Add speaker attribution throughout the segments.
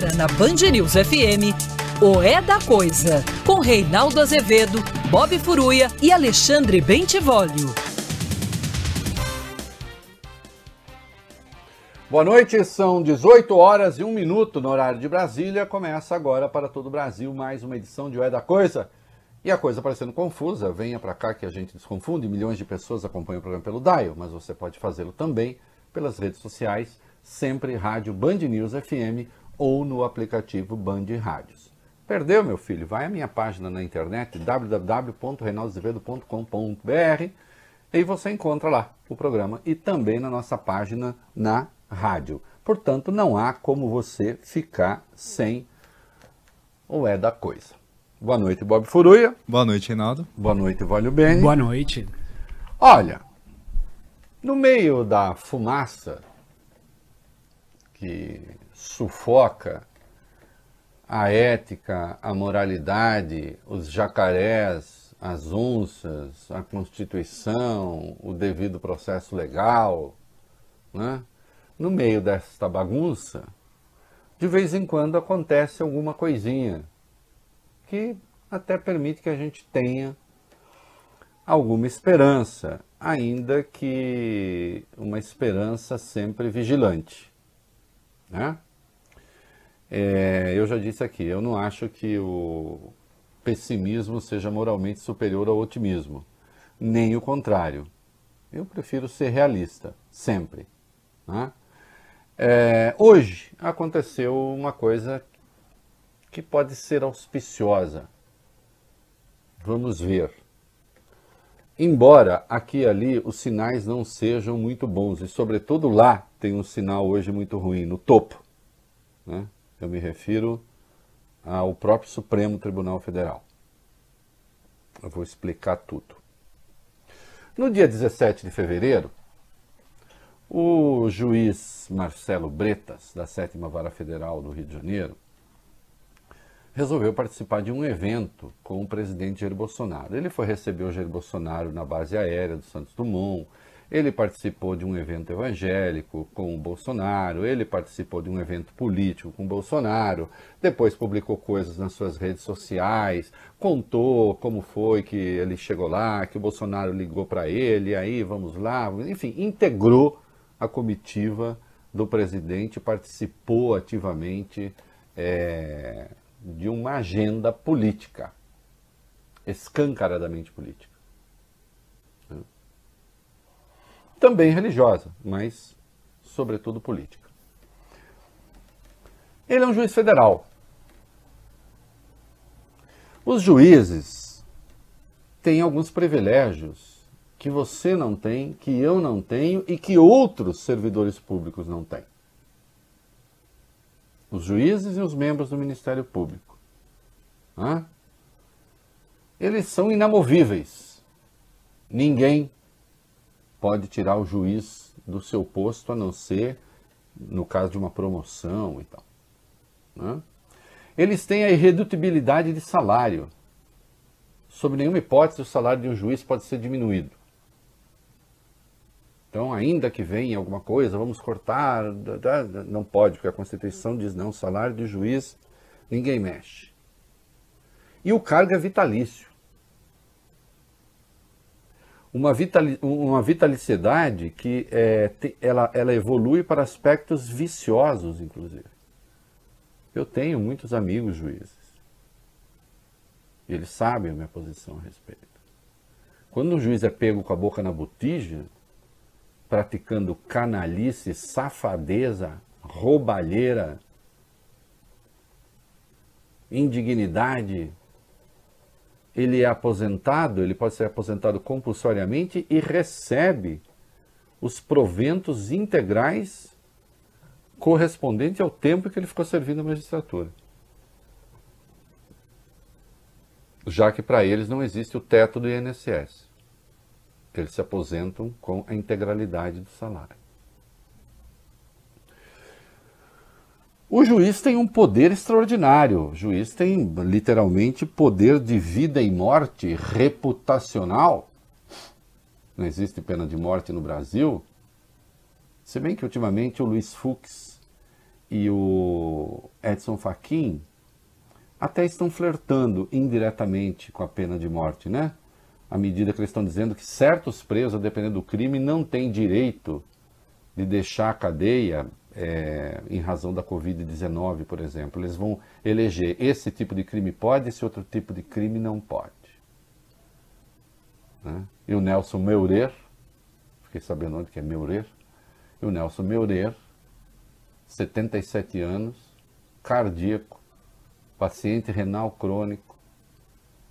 Speaker 1: Agora na Band News FM, o É da Coisa, com Reinaldo Azevedo, Bob Furuia e Alexandre Bentivolio.
Speaker 2: Boa noite, são 18 horas e 1 minuto no horário de Brasília. Começa agora para todo o Brasil mais uma edição de O É da Coisa. E a coisa parecendo confusa, venha para cá que a gente desconfunde. Milhões de pessoas acompanham o programa pelo Dial, mas você pode fazê-lo também pelas redes sociais, sempre Rádio Band News FM ou no aplicativo Band Rádios. Perdeu, meu filho? Vai à minha página na internet www.reinaldozevedo.com.br e você encontra lá o programa e também na nossa página na rádio. Portanto, não há como você ficar sem o é da coisa. Boa noite, Bob Furuia.
Speaker 3: Boa noite, Reinaldo.
Speaker 2: Boa noite, Vólio Bene.
Speaker 4: Boa noite.
Speaker 2: Olha, no meio da fumaça que sufoca a ética, a moralidade, os jacarés, as onças, a Constituição, o devido processo legal, né? no meio desta bagunça, de vez em quando acontece alguma coisinha que até permite que a gente tenha alguma esperança, ainda que uma esperança sempre vigilante. Né? É, eu já disse aqui, eu não acho que o pessimismo seja moralmente superior ao otimismo, nem o contrário. Eu prefiro ser realista, sempre. Né? É, hoje aconteceu uma coisa que pode ser auspiciosa. Vamos ver. Embora aqui e ali os sinais não sejam muito bons, e sobretudo lá tem um sinal hoje muito ruim, no topo. Né? Eu me refiro ao próprio Supremo Tribunal Federal. Eu vou explicar tudo. No dia 17 de fevereiro, o juiz Marcelo Bretas, da Sétima Vara Federal do Rio de Janeiro, resolveu participar de um evento com o presidente Jair Bolsonaro. Ele foi receber o Jair Bolsonaro na base aérea do Santos Dumont, ele participou de um evento evangélico com o Bolsonaro, ele participou de um evento político com o Bolsonaro, depois publicou coisas nas suas redes sociais, contou como foi que ele chegou lá, que o Bolsonaro ligou para ele, aí vamos lá, enfim, integrou a comitiva do presidente, participou ativamente é, de uma agenda política, escancaradamente política. Também religiosa, mas sobretudo política. Ele é um juiz federal. Os juízes têm alguns privilégios que você não tem, que eu não tenho e que outros servidores públicos não têm os juízes e os membros do Ministério Público. Né? Eles são inamovíveis. Ninguém pode tirar o juiz do seu posto, a não ser no caso de uma promoção e tal. Né? Eles têm a irredutibilidade de salário. Sob nenhuma hipótese, o salário de um juiz pode ser diminuído. Então, ainda que venha alguma coisa, vamos cortar, não pode, porque a Constituição diz não, salário de juiz, ninguém mexe. E o cargo é vitalício. Uma, vitali, uma vitalicidade que é, ela, ela evolui para aspectos viciosos, inclusive. Eu tenho muitos amigos juízes. E eles sabem a minha posição a respeito. Quando um juiz é pego com a boca na botija, praticando canalice, safadeza, roubalheira, indignidade, ele é aposentado, ele pode ser aposentado compulsoriamente e recebe os proventos integrais correspondentes ao tempo que ele ficou servindo a magistratura. Já que para eles não existe o teto do INSS eles se aposentam com a integralidade do salário. O juiz tem um poder extraordinário. O juiz tem literalmente poder de vida e morte reputacional. Não existe pena de morte no Brasil. Se bem que ultimamente o Luiz Fux e o Edson Fachin até estão flertando indiretamente com a pena de morte, né? À medida que eles estão dizendo que certos presos, dependendo do crime, não têm direito de deixar a cadeia é, em razão da Covid-19, por exemplo. Eles vão eleger esse tipo de crime pode, esse outro tipo de crime não pode. Né? E o Nelson Meurer, fiquei sabendo onde que é Meurer, e o Nelson Meurer, 77 anos, cardíaco, paciente renal crônico,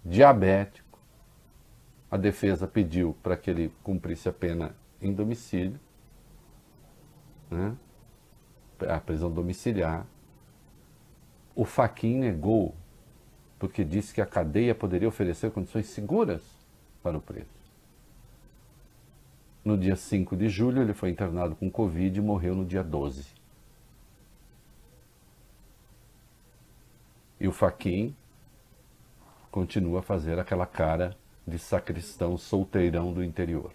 Speaker 2: diabético. A defesa pediu para que ele cumprisse a pena em domicílio, né? A prisão domiciliar. O Faquin negou, porque disse que a cadeia poderia oferecer condições seguras para o preso. No dia 5 de julho, ele foi internado com Covid e morreu no dia 12. E o Faquin continua a fazer aquela cara de sacristão solteirão do interior.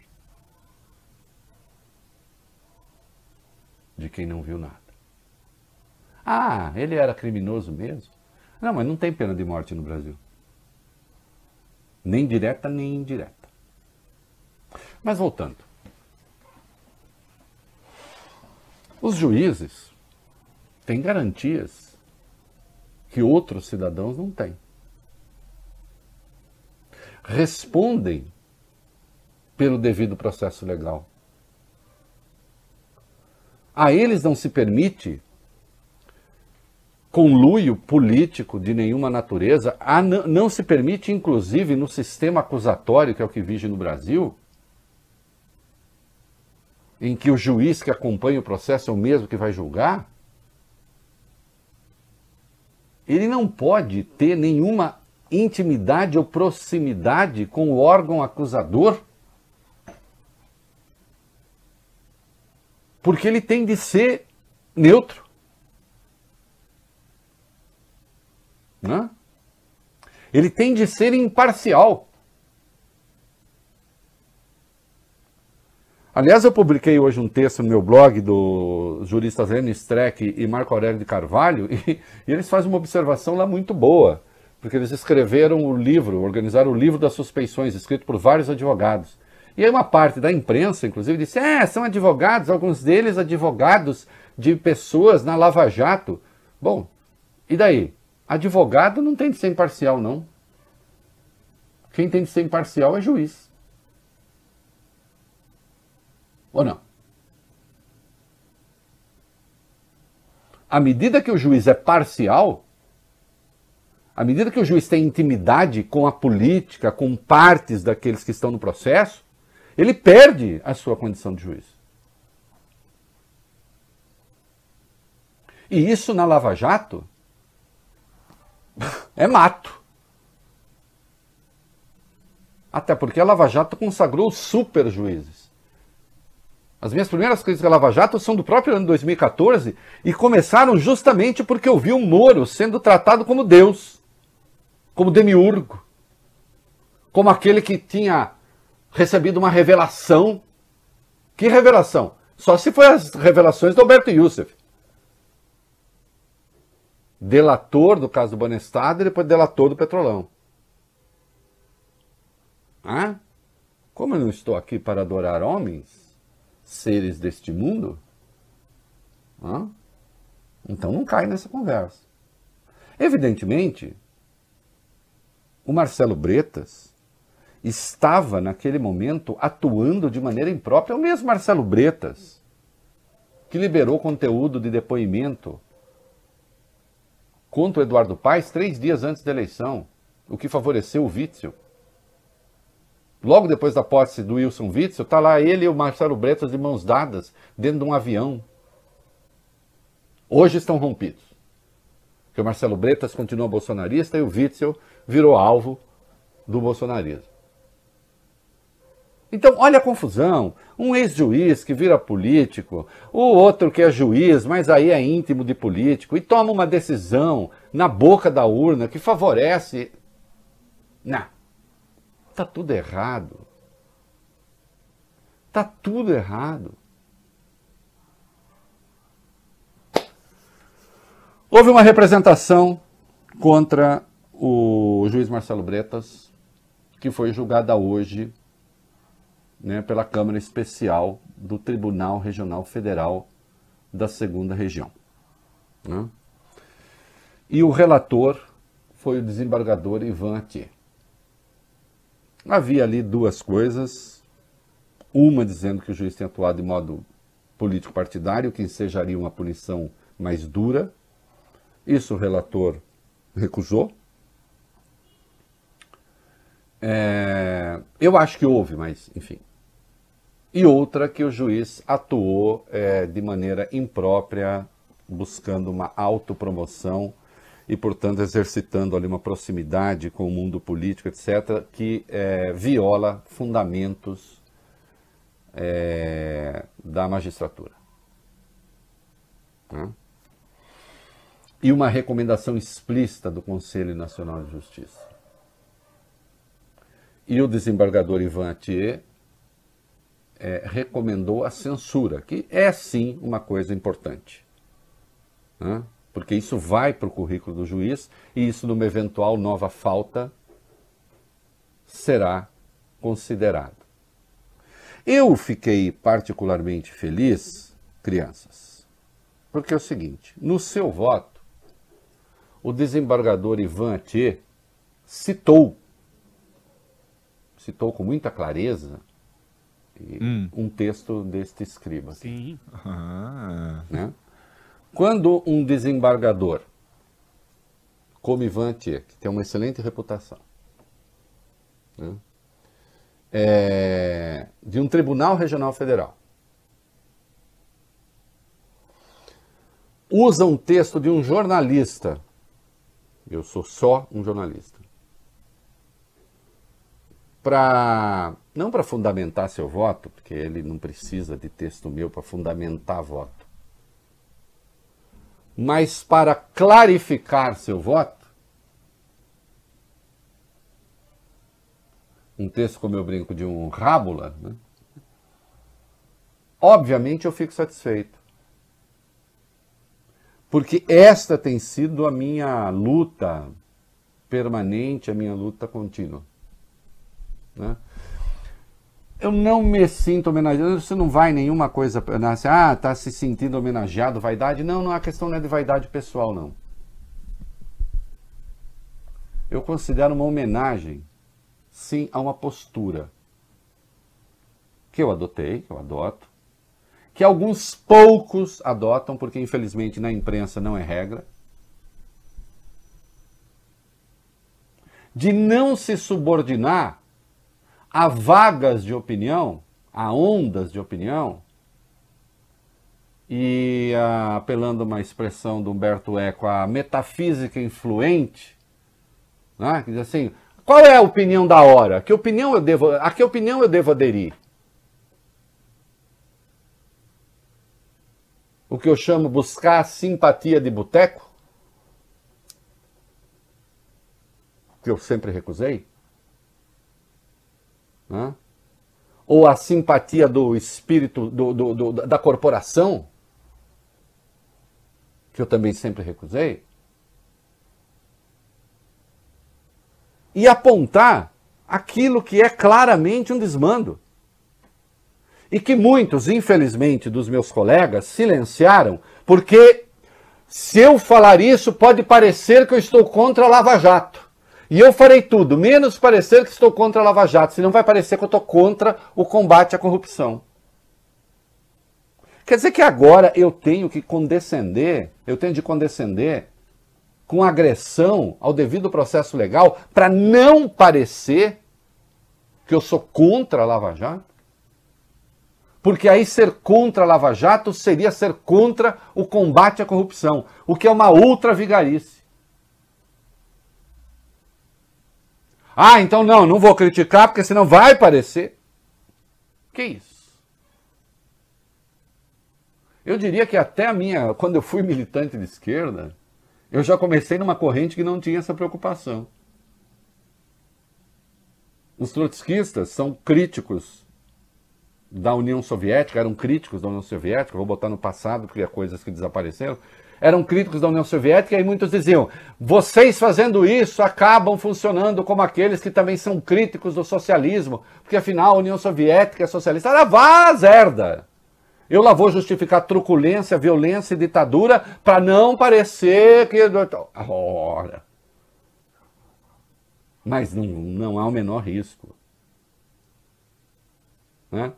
Speaker 2: De quem não viu nada. Ah, ele era criminoso mesmo? Não, mas não tem pena de morte no Brasil. Nem direta, nem indireta. Mas voltando. Os juízes têm garantias que outros cidadãos não têm. Respondem pelo devido processo legal. A eles não se permite conluio político de nenhuma natureza, não se permite, inclusive, no sistema acusatório, que é o que vige no Brasil, em que o juiz que acompanha o processo é o mesmo que vai julgar, ele não pode ter nenhuma intimidade ou proximidade com o órgão acusador, porque ele tem de ser neutro. Né? Ele tem de ser imparcial. Aliás, eu publiquei hoje um texto no meu blog dos juristas Lênin Streck e Marco Aurélio de Carvalho, e, e, eles fazem uma observação lá muito boa, porque eles escreveram o livro, organizaram o livro das suspeições, escrito por vários advogados. E aí uma parte da imprensa, inclusive, disse, é, são advogados, alguns deles advogados de pessoas na Lava Jato. Bom, e daí? Advogado não tem de ser imparcial, não. Quem tem de ser imparcial é juiz. Ou não? À medida que o juiz é parcial, à medida que o juiz tem intimidade com a política, com partes daqueles que estão no processo, ele perde a sua condição de juiz. E isso na Lava Jato é mato. Até porque a Lava Jato consagrou super juízes. As minhas primeiras críticas à Lava Jato são do próprio ano 2014 e começaram justamente porque eu vi o Moro sendo tratado como Deus, como demiurgo, como aquele que tinha recebido uma revelação. Que revelação? Só se foi as revelações do Alberto Youssef delator do caso do Banestado e depois delator do Petrolão. Ah? Como eu não estou aqui para adorar homens, seres deste mundo, ah? então não cai nessa conversa. Evidentemente, o Marcelo Bretas estava naquele momento atuando de maneira imprópria, o mesmo Marcelo Bretas, que liberou conteúdo de depoimento contra o Eduardo Paes três dias antes da eleição, o que favoreceu o Witzel. Logo depois da posse do Wilson Witzel, está lá ele e o Marcelo Bretas de mãos dadas dentro de um avião. Hoje estão rompidos. Porque o Marcelo Bretas continua bolsonarista e o Witzel virou alvo do bolsonarismo. Então, olha a confusão. Um ex-juiz que vira político, o outro que é juiz, mas aí é íntimo de político, e toma uma decisão na boca da urna que favorece. Não. Tá tudo errado. Tá tudo errado. Houve uma representação contra o juiz Marcelo Bretas, que foi julgada hoje né, pela Câmara Especial do Tribunal Regional Federal da Segunda Região. Né? E o relator foi o desembargador Ivan Atier. Havia ali duas coisas. Uma dizendo que o juiz tem atuado de modo político partidário, que ensejaria uma punição mais dura. Isso o relator recusou. É, eu acho que houve, mas enfim. E outra que o juiz atuou é, de maneira imprópria, buscando uma autopromoção e, portanto, exercitando ali uma proximidade com o mundo político, etc., que é, viola fundamentos é, da magistratura. Né? E uma recomendação explícita do Conselho Nacional de Justiça. E o desembargador Ivan Atier é, recomendou a censura, que é sim uma coisa importante. Né? porque isso vai para o currículo do juiz e isso, numa eventual nova falta, será considerado. Eu fiquei particularmente feliz, crianças, porque é o seguinte: no seu voto, o desembargador Ivan Atier citou, citou com muita clareza, hum. um texto deste escriba.
Speaker 3: Sim.
Speaker 2: Ah. Né? Quando um desembargador, como Ivan Thier, que tem uma excelente reputação, né, é, de um tribunal regional federal, usa um texto de um jornalista, eu sou só um jornalista, para não para fundamentar seu voto, porque ele não precisa de texto meu para fundamentar voto mas para clarificar seu voto, um texto, como eu brinco, de um rábula, né? obviamente eu fico satisfeito. Porque esta tem sido a minha luta permanente, a minha luta contínua. Né? Eu não me sinto homenageado. Você não vai nenhuma coisa, assim, ah, tá se sentindo homenageado, vaidade. Não, não, a questão não é de vaidade pessoal, não. Eu considero uma homenagem, sim, a uma postura que eu adotei, que eu adoto, que alguns poucos adotam, porque infelizmente na imprensa não é regra, de não se subordinar a vagas de opinião, a ondas de opinião, e uh, apelando uma expressão do Humberto Eco, a metafísica influente, né, que diz assim, qual é a opinião da hora? Que opinião eu devo, a que opinião eu devo aderir? O que eu chamo buscar simpatia de boteco? Que eu sempre recusei? Né? Ou a simpatia do espírito do, do, do, da corporação, que eu também sempre recusei. E apontar aquilo que é claramente um desmando. E que muitos, infelizmente, dos meus colegas silenciaram, porque se eu falar isso, pode parecer que eu estou contra a Lava Jato. E eu farei tudo, menos parecer que estou contra a Lava Jato, senão vai parecer que eu estou contra o combate à corrupção. Quer dizer que agora eu tenho que condescender, eu tenho de condescender com agressão ao devido processo legal para não parecer que eu sou contra a Lava Jato? Porque aí ser contra a Lava Jato seria ser contra o combate à corrupção, o que é uma outra vigarice. Ah, então não, não vou criticar porque senão vai parecer. Que isso? Eu diria que até a minha, quando eu fui militante de esquerda, eu já comecei numa corrente que não tinha essa preocupação. Os trotskistas são críticos da União Soviética, eram críticos da União Soviética, vou botar no passado, porque é coisas que desapareceram, eram críticos da União Soviética e muitos diziam: vocês fazendo isso acabam funcionando como aqueles que também são críticos do socialismo, porque afinal a União Soviética é socialista. Era vazerda! Eu lá vou justificar truculência, violência e ditadura para não parecer que. Ora! Mas não, não há o menor risco. Né?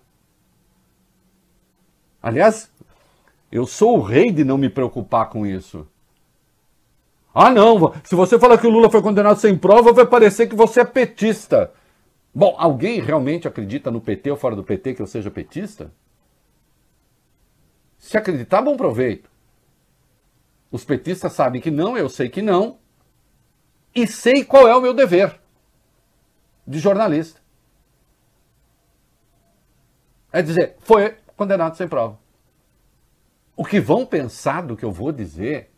Speaker 2: Aliás, eu sou o rei de não me preocupar com isso. Ah, não, se você falar que o Lula foi condenado sem prova, vai parecer que você é petista. Bom, alguém realmente acredita no PT ou fora do PT que eu seja petista? Se acreditar, bom proveito. Os petistas sabem que não, eu sei que não. E sei qual é o meu dever de jornalista. É dizer, foi condenado sem prova. O que vão pensar do que eu vou dizer?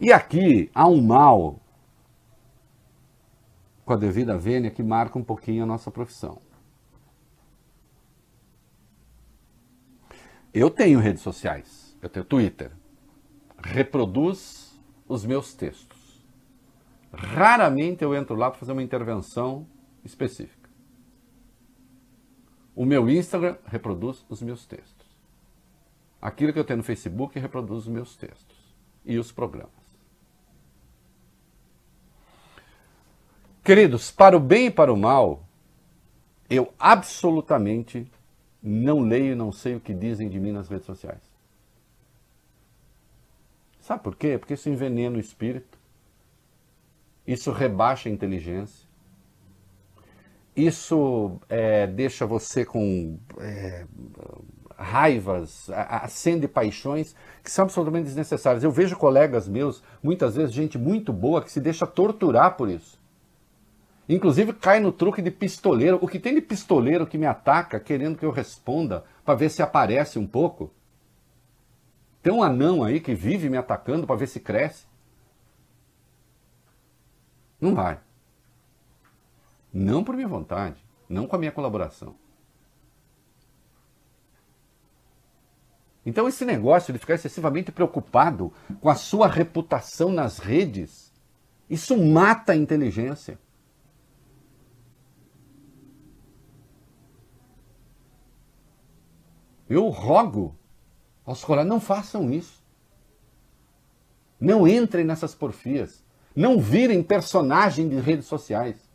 Speaker 2: E aqui há um mal com a devida vênia que marca um pouquinho a nossa profissão. Eu tenho redes sociais, eu tenho Twitter, reproduz os meus textos. Raramente eu entro lá para fazer uma intervenção específica. O meu Instagram reproduz os meus textos. Aquilo que eu tenho no Facebook reproduz os meus textos e os programas. Queridos, para o bem e para o mal, eu absolutamente não leio e não sei o que dizem de mim nas redes sociais. Sabe por quê? Porque isso envenena o espírito, isso rebaixa a inteligência, isso é, deixa você com é, raivas, acende paixões que são absolutamente desnecessárias. Eu vejo colegas meus, muitas vezes gente muito boa, que se deixa torturar por isso. Inclusive cai no truque de pistoleiro. O que tem de pistoleiro que me ataca querendo que eu responda para ver se aparece um pouco? Tem um anão aí que vive me atacando para ver se cresce. Não vai. Não por minha vontade, não com a minha colaboração. Então, esse negócio de ficar excessivamente preocupado com a sua reputação nas redes, isso mata a inteligência. Eu rogo aos colegas, não façam isso. Não entrem nessas porfias. Não virem personagem de redes sociais.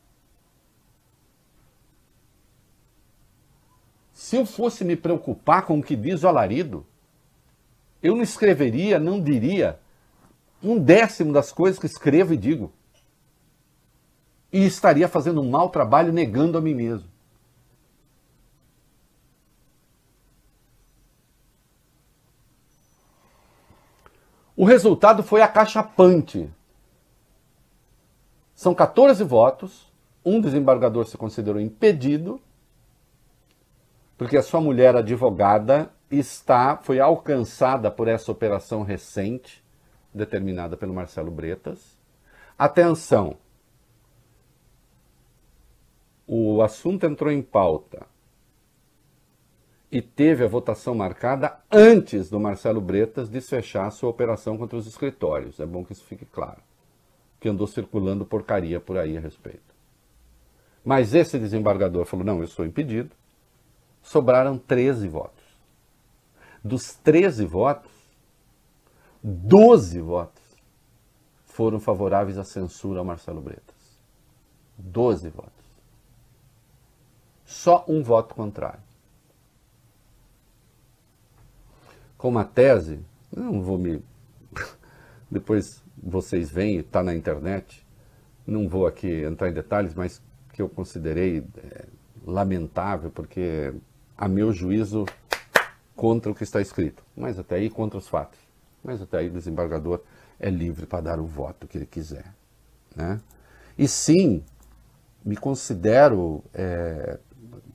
Speaker 2: Se eu fosse me preocupar com o que diz o alarido, eu não escreveria, não diria um décimo das coisas que escrevo e digo. E estaria fazendo um mau trabalho negando a mim mesmo. O resultado foi acachapante. São 14 votos, um desembargador se considerou impedido porque a sua mulher advogada está foi alcançada por essa operação recente determinada pelo Marcelo Bretas. Atenção. O assunto entrou em pauta e teve a votação marcada antes do Marcelo Bretas desfechar sua operação contra os escritórios. É bom que isso fique claro. Que andou circulando porcaria por aí a respeito. Mas esse desembargador falou: não, eu sou impedido sobraram 13 votos. Dos 13 votos, 12 votos foram favoráveis à censura ao Marcelo Bretas. 12 votos. Só um voto contrário. Com uma tese, não vou me. Depois vocês veem, está na internet, não vou aqui entrar em detalhes, mas que eu considerei é, lamentável, porque a meu juízo, contra o que está escrito, mas até aí contra os fatos. Mas até aí o desembargador é livre para dar o voto que ele quiser. Né? E sim, me considero, é,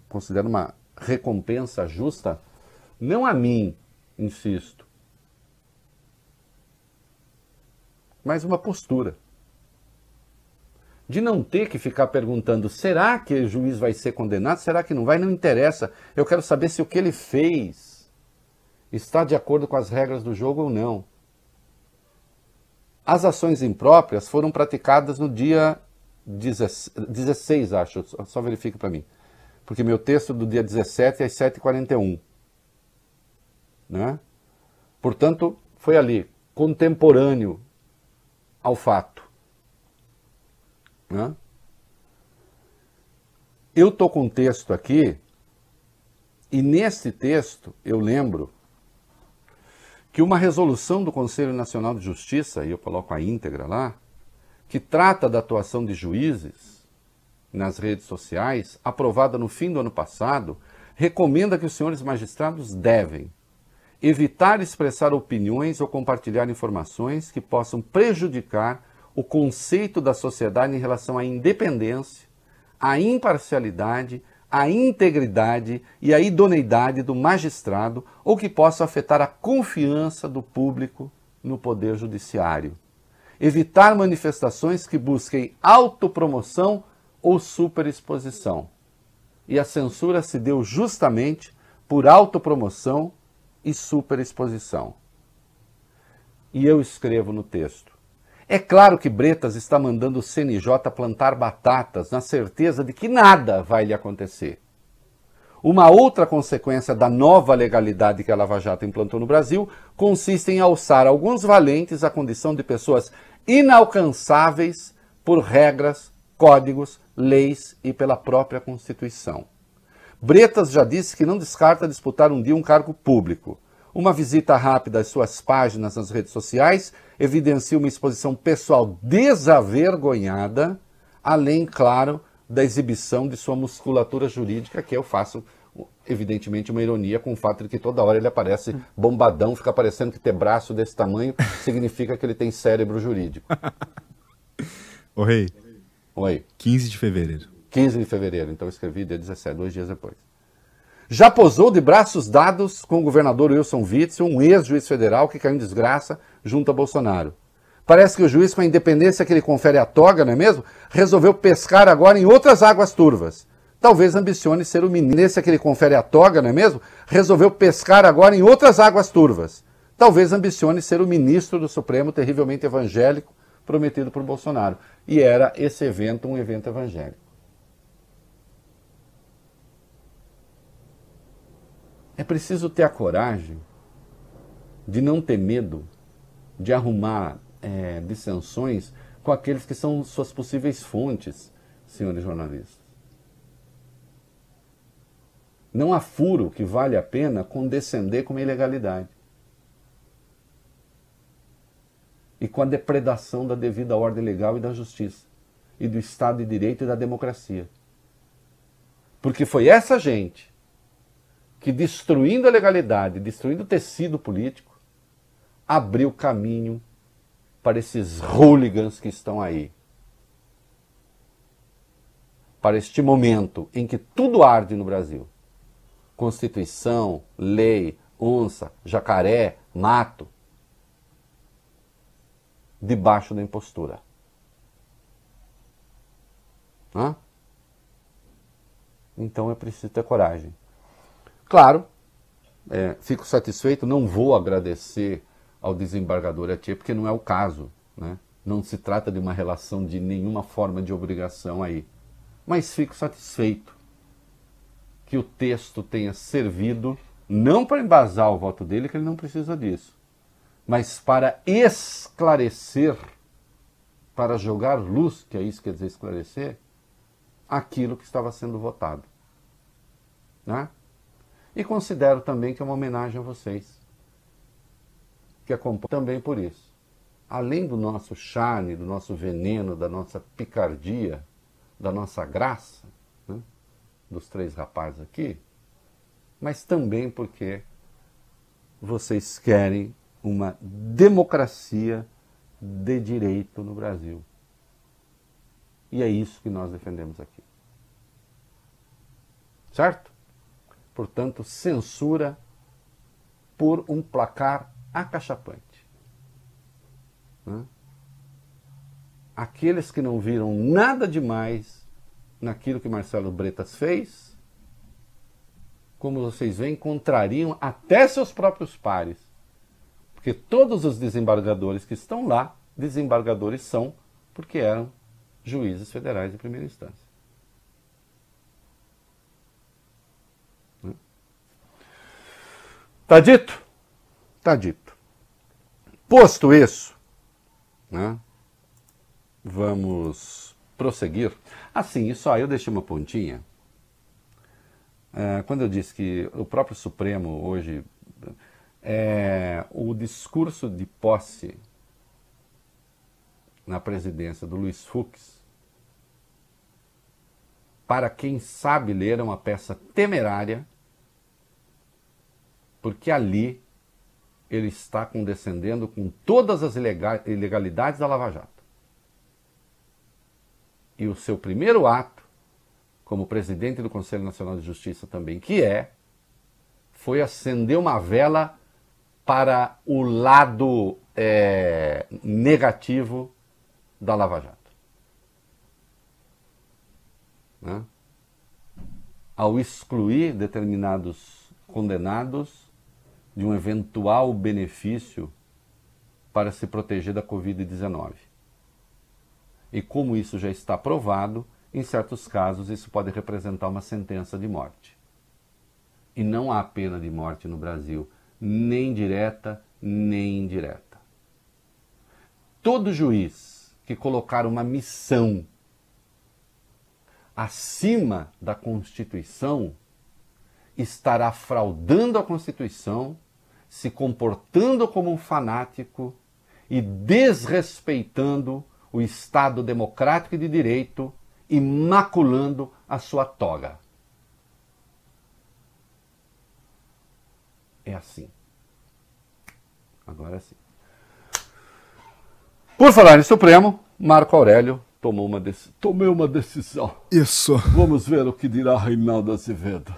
Speaker 2: considero uma recompensa justa, não a mim, insisto, mas uma postura. De não ter que ficar perguntando: será que o juiz vai ser condenado? Será que não vai? Não interessa. Eu quero saber se o que ele fez está de acordo com as regras do jogo ou não. As ações impróprias foram praticadas no dia 16, acho, só verifique para mim. Porque meu texto é do dia 17 às 7h41. Né? Portanto, foi ali, contemporâneo ao fato. Né? Eu estou com um texto aqui, e nesse texto eu lembro que uma resolução do Conselho Nacional de Justiça, e eu coloco a íntegra lá, que trata da atuação de juízes nas redes sociais, aprovada no fim do ano passado, recomenda que os senhores magistrados devem evitar expressar opiniões ou compartilhar informações que possam prejudicar o conceito da sociedade em relação à independência, à imparcialidade, à integridade e à idoneidade do magistrado ou que possa afetar a confiança do público no poder judiciário. Evitar manifestações que busquem autopromoção ou superexposição. E a censura se deu justamente por autopromoção e superexposição. E eu escrevo no texto: é claro que Bretas está mandando o CNJ plantar batatas na certeza de que nada vai lhe acontecer. Uma outra consequência da nova legalidade que a Lava Jato implantou no Brasil consiste em alçar alguns valentes à condição de pessoas inalcançáveis por regras, códigos, leis e pela própria Constituição. Bretas já disse que não descarta disputar um dia um cargo público. Uma visita rápida às suas páginas nas redes sociais evidencia uma exposição pessoal desavergonhada, além, claro, da exibição de sua musculatura jurídica, que eu faço, evidentemente, uma ironia com o fato de que toda hora ele aparece bombadão, fica parecendo que ter braço desse tamanho significa que ele tem cérebro jurídico.
Speaker 3: Ô rei.
Speaker 2: Oi.
Speaker 3: 15 de fevereiro.
Speaker 2: 15 de fevereiro, então eu escrevi dia 17, dois dias depois já posou de braços dados com o governador Wilson Witzel, um ex-juiz federal que caiu em desgraça junto a Bolsonaro. Parece que o juiz, com a independência que ele confere à toga, não é mesmo? Resolveu pescar agora em outras águas turvas. Talvez ambicione ser o ministro que ele confere à toga, não é mesmo? Resolveu pescar agora em outras águas turvas. Talvez ambicione ser o ministro do Supremo terrivelmente evangélico prometido por Bolsonaro. E era esse evento um evento evangélico. É preciso ter a coragem de não ter medo de arrumar é, dissensões com aqueles que são suas possíveis fontes, senhores jornalistas. Não há furo que vale a pena condescender com a ilegalidade. E com a depredação da devida ordem legal e da justiça, e do Estado de Direito e da democracia. Porque foi essa gente que, destruindo a legalidade, destruindo o tecido político, abriu caminho para esses hooligans que estão aí. Para este momento em que tudo arde no Brasil. Constituição, lei, onça, jacaré, mato. Debaixo da impostura. Hã? Então é preciso ter coragem. Claro, é, fico satisfeito, não vou agradecer ao desembargador Atier, porque não é o caso. Né? Não se trata de uma relação de nenhuma forma de obrigação aí. Mas fico satisfeito que o texto tenha servido, não para embasar o voto dele, que ele não precisa disso, mas para esclarecer, para jogar luz, que é isso que quer dizer esclarecer, aquilo que estava sendo votado. Né? E considero também que é uma homenagem a vocês, que acompanham também por isso. Além do nosso charme, do nosso veneno, da nossa picardia, da nossa graça, né, dos três rapazes aqui, mas também porque vocês querem uma democracia de direito no Brasil. E é isso que nós defendemos aqui. Certo? Portanto, censura por um placar acachapante. Né? aqueles que não viram nada demais naquilo que Marcelo Bretas fez, como vocês veem, contrariam até seus próprios pares. Porque todos os desembargadores que estão lá, desembargadores são porque eram juízes federais de primeira instância. Tá dito? Tá dito. Posto isso, né, vamos prosseguir. Assim, só eu deixei uma pontinha. É, quando eu disse que o próprio Supremo hoje, é, o discurso de posse na presidência do Luiz Fux, para quem sabe ler, é uma peça temerária, porque ali ele está condescendendo com todas as ilegalidades da Lava Jato. E o seu primeiro ato, como presidente do Conselho Nacional de Justiça também, que é, foi acender uma vela para o lado é, negativo da Lava Jato. Né? Ao excluir determinados condenados de um eventual benefício para se proteger da Covid-19. E como isso já está provado, em certos casos isso pode representar uma sentença de morte. E não há pena de morte no Brasil, nem direta, nem indireta. Todo juiz que colocar uma missão acima da Constituição estará fraudando a Constituição, se comportando como um fanático e desrespeitando o Estado democrático e de direito e maculando a sua toga. É assim. Agora sim. Por falar em Supremo, Marco Aurélio tomou uma, tomou uma decisão.
Speaker 3: Isso.
Speaker 2: Vamos ver o que dirá Reinaldo Azevedo.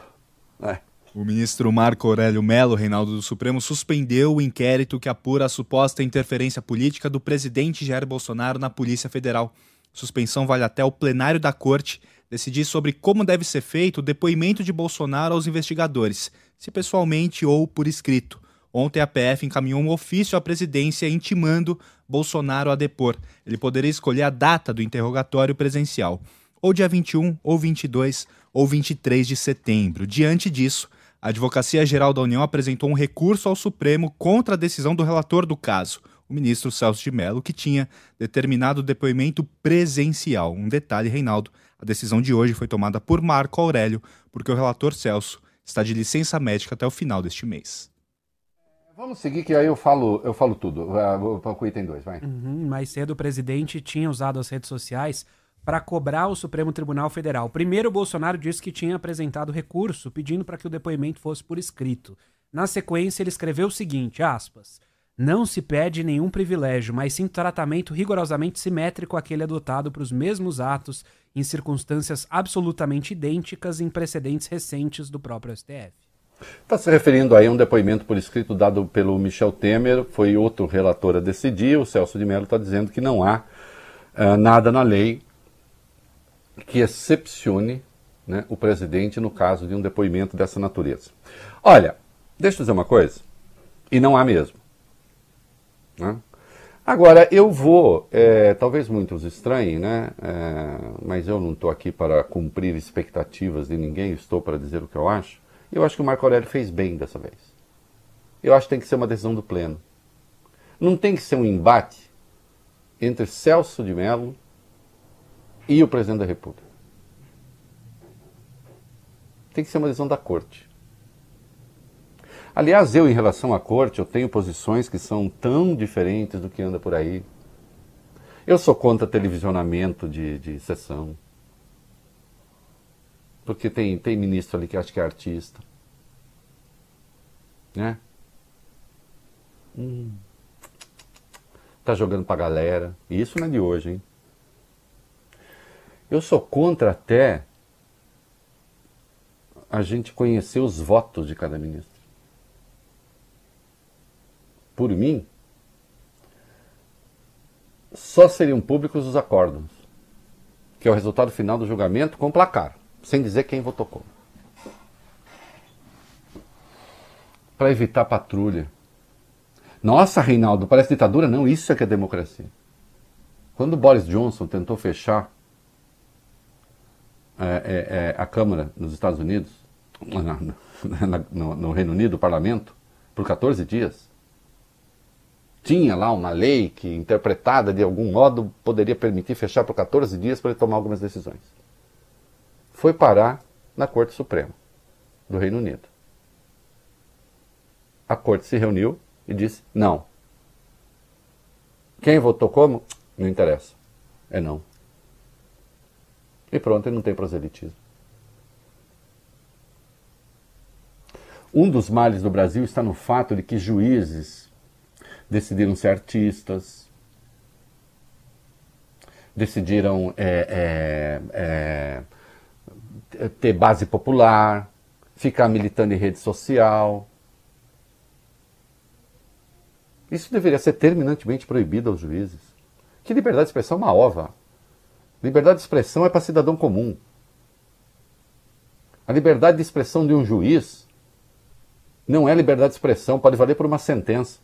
Speaker 3: É. O ministro Marco Aurélio Melo, Reinaldo do Supremo, suspendeu o inquérito que apura a suposta interferência política do presidente Jair Bolsonaro na Polícia Federal. Suspensão vale até o plenário da corte decidir sobre como deve ser feito o depoimento de Bolsonaro aos investigadores, se pessoalmente ou por escrito. Ontem a PF encaminhou um ofício à presidência intimando Bolsonaro a depor. Ele poderia escolher a data do interrogatório presencial, ou dia 21, ou 22, ou 23 de setembro. Diante disso, a Advocacia Geral da União apresentou um recurso ao Supremo contra a decisão do relator do caso, o ministro Celso de Mello, que tinha determinado o depoimento presencial. Um detalhe, Reinaldo: a decisão de hoje foi tomada por Marco Aurélio, porque o relator Celso está de licença médica até o final deste mês.
Speaker 2: Vamos seguir que aí eu falo, eu falo tudo. O item 2, vai.
Speaker 4: Uhum, mais cedo o presidente tinha usado as redes sociais para cobrar o Supremo Tribunal Federal. Primeiro, o Bolsonaro disse que tinha apresentado recurso pedindo para que o depoimento fosse por escrito. Na sequência, ele escreveu o seguinte, aspas, não se pede nenhum privilégio, mas sim tratamento rigorosamente simétrico àquele adotado para os mesmos atos em circunstâncias absolutamente idênticas em precedentes recentes do próprio STF.
Speaker 2: Está se referindo aí a um depoimento por escrito dado pelo Michel Temer, foi outro relator a decidir, o Celso de Mello está dizendo que não há uh, nada na lei que excepcione né, o presidente no caso de um depoimento dessa natureza. Olha, deixa eu dizer uma coisa, e não há mesmo. Né? Agora, eu vou, é, talvez muitos estranhem, né? É, mas eu não estou aqui para cumprir expectativas de ninguém, estou para dizer o que eu acho. Eu acho que o Marco Aurélio fez bem dessa vez. Eu acho que tem que ser uma decisão do pleno. Não tem que ser um embate entre Celso de Mello e o presidente da República. Tem que ser uma decisão da corte. Aliás, eu, em relação à corte, eu tenho posições que são tão diferentes do que anda por aí. Eu sou contra televisionamento de, de sessão. Porque tem, tem ministro ali que acha que é artista. Né? Hum. Tá jogando pra galera. E isso não é de hoje, hein? Eu sou contra até a gente conhecer os votos de cada ministro. Por mim, só seriam públicos os acórdãos, que é o resultado final do julgamento com placar, sem dizer quem votou como. Para evitar patrulha. Nossa, Reinaldo, parece ditadura? Não, isso é que é democracia. Quando Boris Johnson tentou fechar é, é, é, a Câmara nos Estados Unidos, no, no Reino Unido, o parlamento, por 14 dias, tinha lá uma lei que, interpretada de algum modo, poderia permitir fechar por 14 dias para ele tomar algumas decisões. Foi parar na Corte Suprema do Reino Unido. A Corte se reuniu e disse: não. Quem votou como? Não interessa. É não. E pronto, ele não tem proselitismo. Um dos males do Brasil está no fato de que juízes decidiram ser artistas, decidiram é, é, é, ter base popular, ficar militando em rede social. Isso deveria ser terminantemente proibido aos juízes. Que liberdade de expressão é uma ova. Liberdade de expressão é para cidadão comum. A liberdade de expressão de um juiz não é liberdade de expressão, pode valer por uma sentença.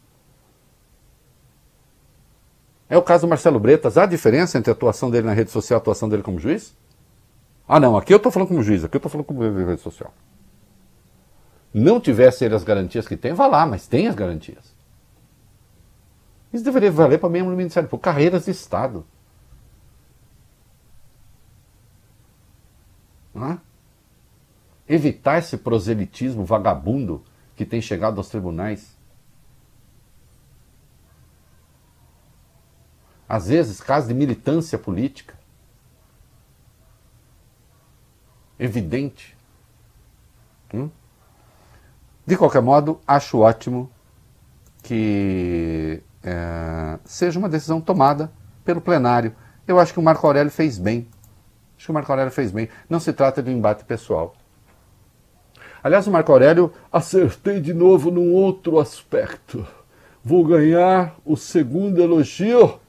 Speaker 2: É o caso do Marcelo Bretas. Há diferença entre a atuação dele na rede social e a atuação dele como juiz? Ah, não, aqui eu estou falando como juiz, aqui eu estou falando como rede social. Não tivesse ele as garantias que tem, vá lá, mas tem as garantias. Isso deveria valer para membro do Ministério por carreiras de Estado. É? Evitar esse proselitismo vagabundo que tem chegado aos tribunais às vezes, casos de militância política. Evidente. Hum? De qualquer modo, acho ótimo que é, seja uma decisão tomada pelo plenário. Eu acho que o Marco Aurélio fez bem. Acho que o Marco Aurélio fez bem. Não se trata de um embate pessoal. Aliás, o Marco Aurélio acertei de novo num outro aspecto. Vou ganhar o segundo elogio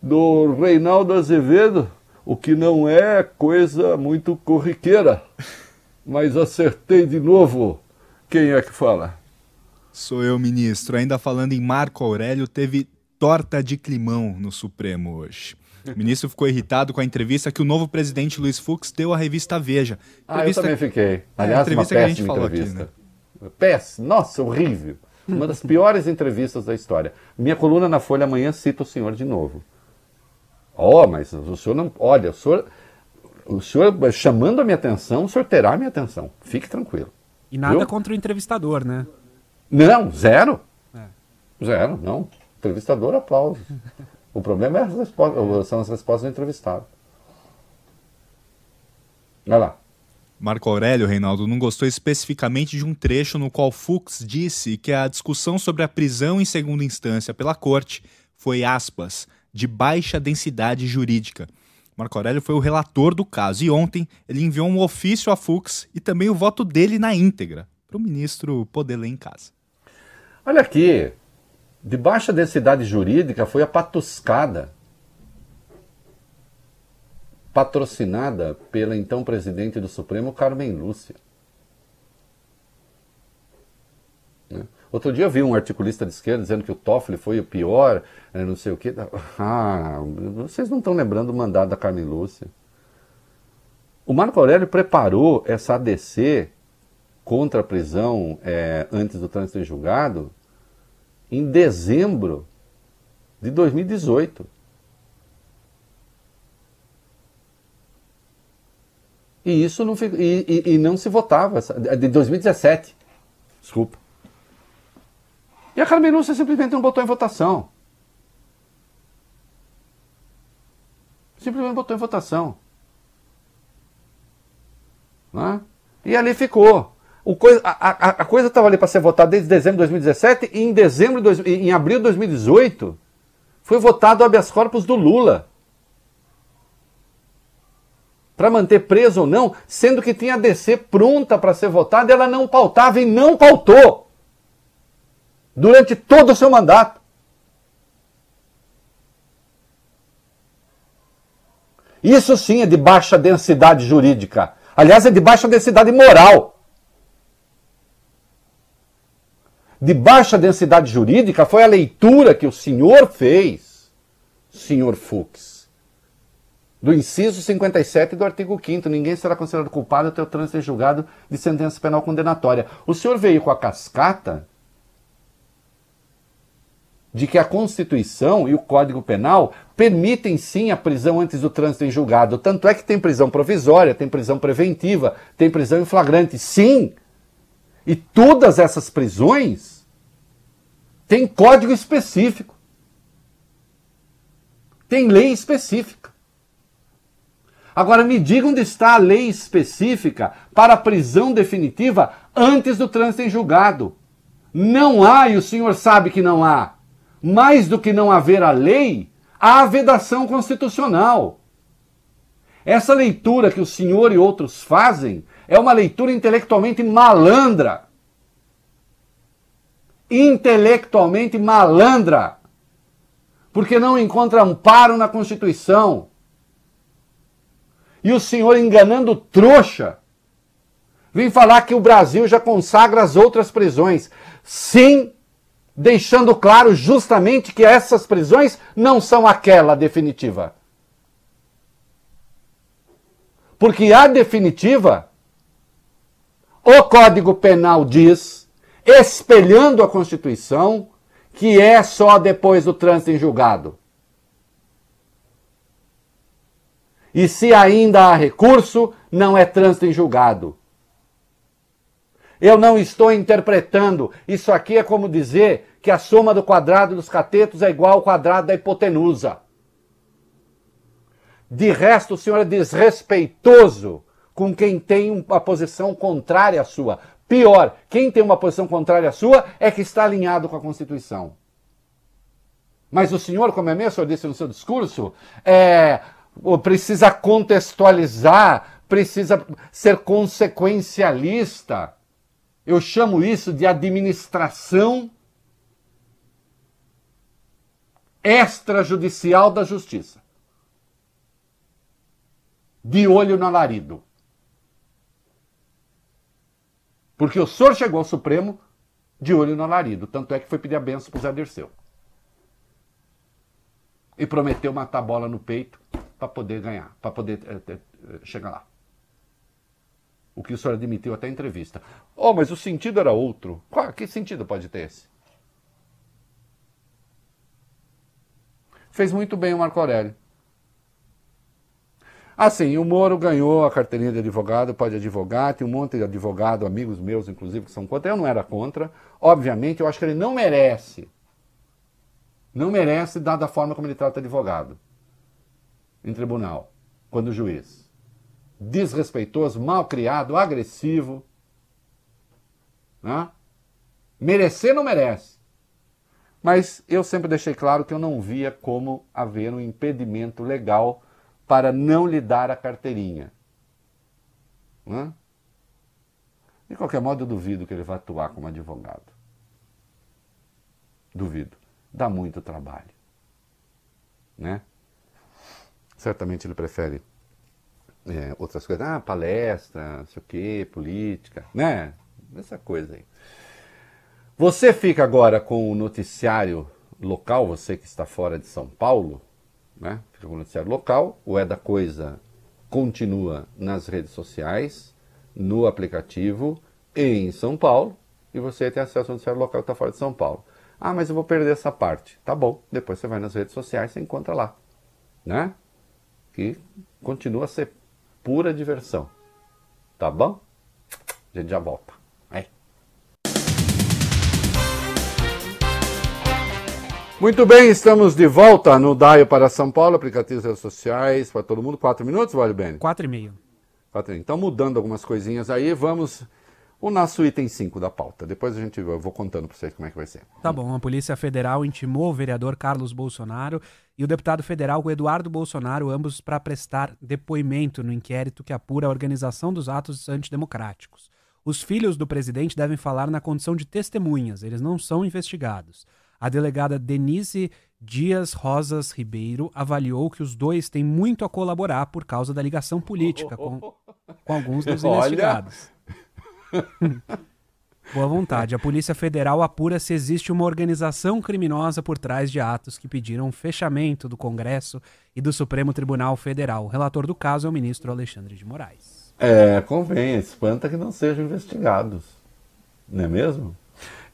Speaker 2: do Reinaldo Azevedo, o que não é coisa muito corriqueira. Mas acertei de novo. Quem é que fala?
Speaker 3: Sou eu, ministro. Ainda falando em Marco Aurélio, teve torta de climão no Supremo hoje. O ministro ficou irritado com a entrevista que o novo presidente Luiz Fux deu à revista Veja.
Speaker 2: Entrevista... Ah, eu também fiquei. Aliás, é, uma péssima entrevista. Aqui, né? Péssima. Nossa, horrível. Uma das piores entrevistas da história. Minha coluna na Folha amanhã cita o senhor de novo. Ó, oh, mas o senhor não. Olha, o senhor, o senhor chamando a minha atenção, o senhor terá a minha atenção. Fique tranquilo.
Speaker 4: E nada Viu? contra o entrevistador, né?
Speaker 2: Não, zero. É. Zero, não. Entrevistador, aplausos. o problema é as respostas, são as respostas do entrevistado. Vai lá.
Speaker 3: Marco Aurélio, Reinaldo, não gostou especificamente de um trecho no qual Fux disse que a discussão sobre a prisão em segunda instância pela corte foi, aspas, de baixa densidade jurídica. Marco Aurélio foi o relator do caso e ontem ele enviou um ofício a Fux e também o voto dele na íntegra, para o ministro poder ler em casa.
Speaker 2: Olha aqui, de baixa densidade jurídica foi a patuscada patrocinada pela então presidente do Supremo, Carmen Lúcia. Né? Outro dia eu vi um articulista de esquerda dizendo que o Toffoli foi o pior, eh, não sei o quê. Ah, vocês não estão lembrando o mandato da Carmen Lúcia. O Marco Aurélio preparou essa ADC contra a prisão é, antes do trânsito em julgado em dezembro de 2018. E isso não, e, e, e não se votava, de 2017. Desculpa. E a Carmen Lúcia simplesmente não botou em votação. Simplesmente botou em votação. Né? E ali ficou. Coisa, a, a, a coisa estava ali para ser votada desde dezembro de 2017 e em, dezembro de, em abril de 2018 foi votado o habeas corpus do Lula. Para manter preso ou não, sendo que tinha a DC pronta para ser votada, ela não pautava e não pautou durante todo o seu mandato. Isso sim é de baixa densidade jurídica. Aliás, é de baixa densidade moral. De baixa densidade jurídica foi a leitura que o senhor fez, senhor Fux, do inciso 57 do artigo 5 Ninguém será considerado culpado até o trânsito em julgado de sentença penal condenatória. O senhor veio com a cascata de que a Constituição e o Código Penal permitem sim a prisão antes do trânsito em julgado. Tanto é que tem prisão provisória, tem prisão preventiva, tem prisão em flagrante. Sim! E todas essas prisões têm código específico. Tem lei específica. Agora me diga onde está a lei específica para a prisão definitiva antes do trânsito em julgado. Não há, e o senhor sabe que não há mais do que não haver a lei, há a vedação constitucional. Essa leitura que o senhor e outros fazem é uma leitura intelectualmente malandra. Intelectualmente malandra. Porque não encontra amparo na Constituição. E o senhor enganando trouxa. Vem falar que o Brasil já consagra as outras prisões. Sim, deixando claro justamente que essas prisões não são aquela definitiva. Porque a definitiva, o Código Penal diz, espelhando a Constituição, que é só depois do trânsito em julgado. E se ainda há recurso, não é trânsito em julgado. Eu não estou interpretando. Isso aqui é como dizer que a soma do quadrado dos catetos é igual ao quadrado da hipotenusa. De resto, o senhor é desrespeitoso com quem tem uma posição contrária à sua. Pior, quem tem uma posição contrária à sua é que está alinhado com a Constituição. Mas o senhor, como é mesmo, o senhor disse no seu discurso, é, precisa contextualizar, precisa ser consequencialista. Eu chamo isso de administração extrajudicial da justiça. De olho no alarido. Porque o senhor chegou ao Supremo de olho no alarido. Tanto é que foi pedir a benção para o Zé Dirceu. E prometeu matar a bola no peito para poder ganhar, para poder é, é, chegar lá. O que o senhor admitiu até em entrevista. Oh, mas o sentido era outro. Qual, que sentido pode ter esse? Fez muito bem o Marco Aurélio. Assim, o Moro ganhou a carteirinha de advogado, pode advogar, tem um monte de advogado, amigos meus, inclusive, que são contra. Eu não era contra. Obviamente, eu acho que ele não merece. Não merece, dada a forma como ele trata advogado em tribunal, quando juiz desrespeitoso, mal criado, agressivo. Né? Merecer não merece. Mas eu sempre deixei claro que eu não via como haver um impedimento legal para não lhe dar a carteirinha. Né? De qualquer modo, eu duvido que ele vá atuar como advogado. Duvido. Dá muito trabalho. Né? Certamente ele prefere é, outras coisas, ah, palestra, não sei o quê, política, né? Essa coisa aí. Você fica agora com o noticiário local, você que está fora de São Paulo, né? Fica com o noticiário local, o É da Coisa continua nas redes sociais, no aplicativo em São Paulo, e você tem acesso ao noticiário local que está fora de São Paulo. Ah, mas eu vou perder essa parte. Tá bom, depois você vai nas redes sociais e encontra lá, né? Que continua a ser pura diversão. Tá bom? A gente já volta. Muito bem, estamos de volta no Daio para São Paulo, aplicativos redes sociais para todo mundo. Quatro minutos, vale bem?
Speaker 4: Quatro e meio.
Speaker 2: Quatro, então, mudando algumas coisinhas aí, vamos o nosso item 5 da pauta. Depois a gente eu vou contando para vocês como é que vai ser.
Speaker 4: Tá bom, a Polícia Federal intimou o vereador Carlos Bolsonaro e o deputado federal Eduardo Bolsonaro, ambos para prestar depoimento no inquérito que apura a organização dos atos antidemocráticos. Os filhos do presidente devem falar na condição de testemunhas, eles não são investigados. A delegada Denise Dias Rosas Ribeiro avaliou que os dois têm muito a colaborar por causa da ligação política com, com alguns dos investigados. Boa vontade. A Polícia Federal apura se existe uma organização criminosa por trás de atos que pediram o fechamento do Congresso e do Supremo Tribunal Federal. O relator do caso é o ministro Alexandre de Moraes.
Speaker 2: É, convém, espanta que não sejam investigados. Não é mesmo?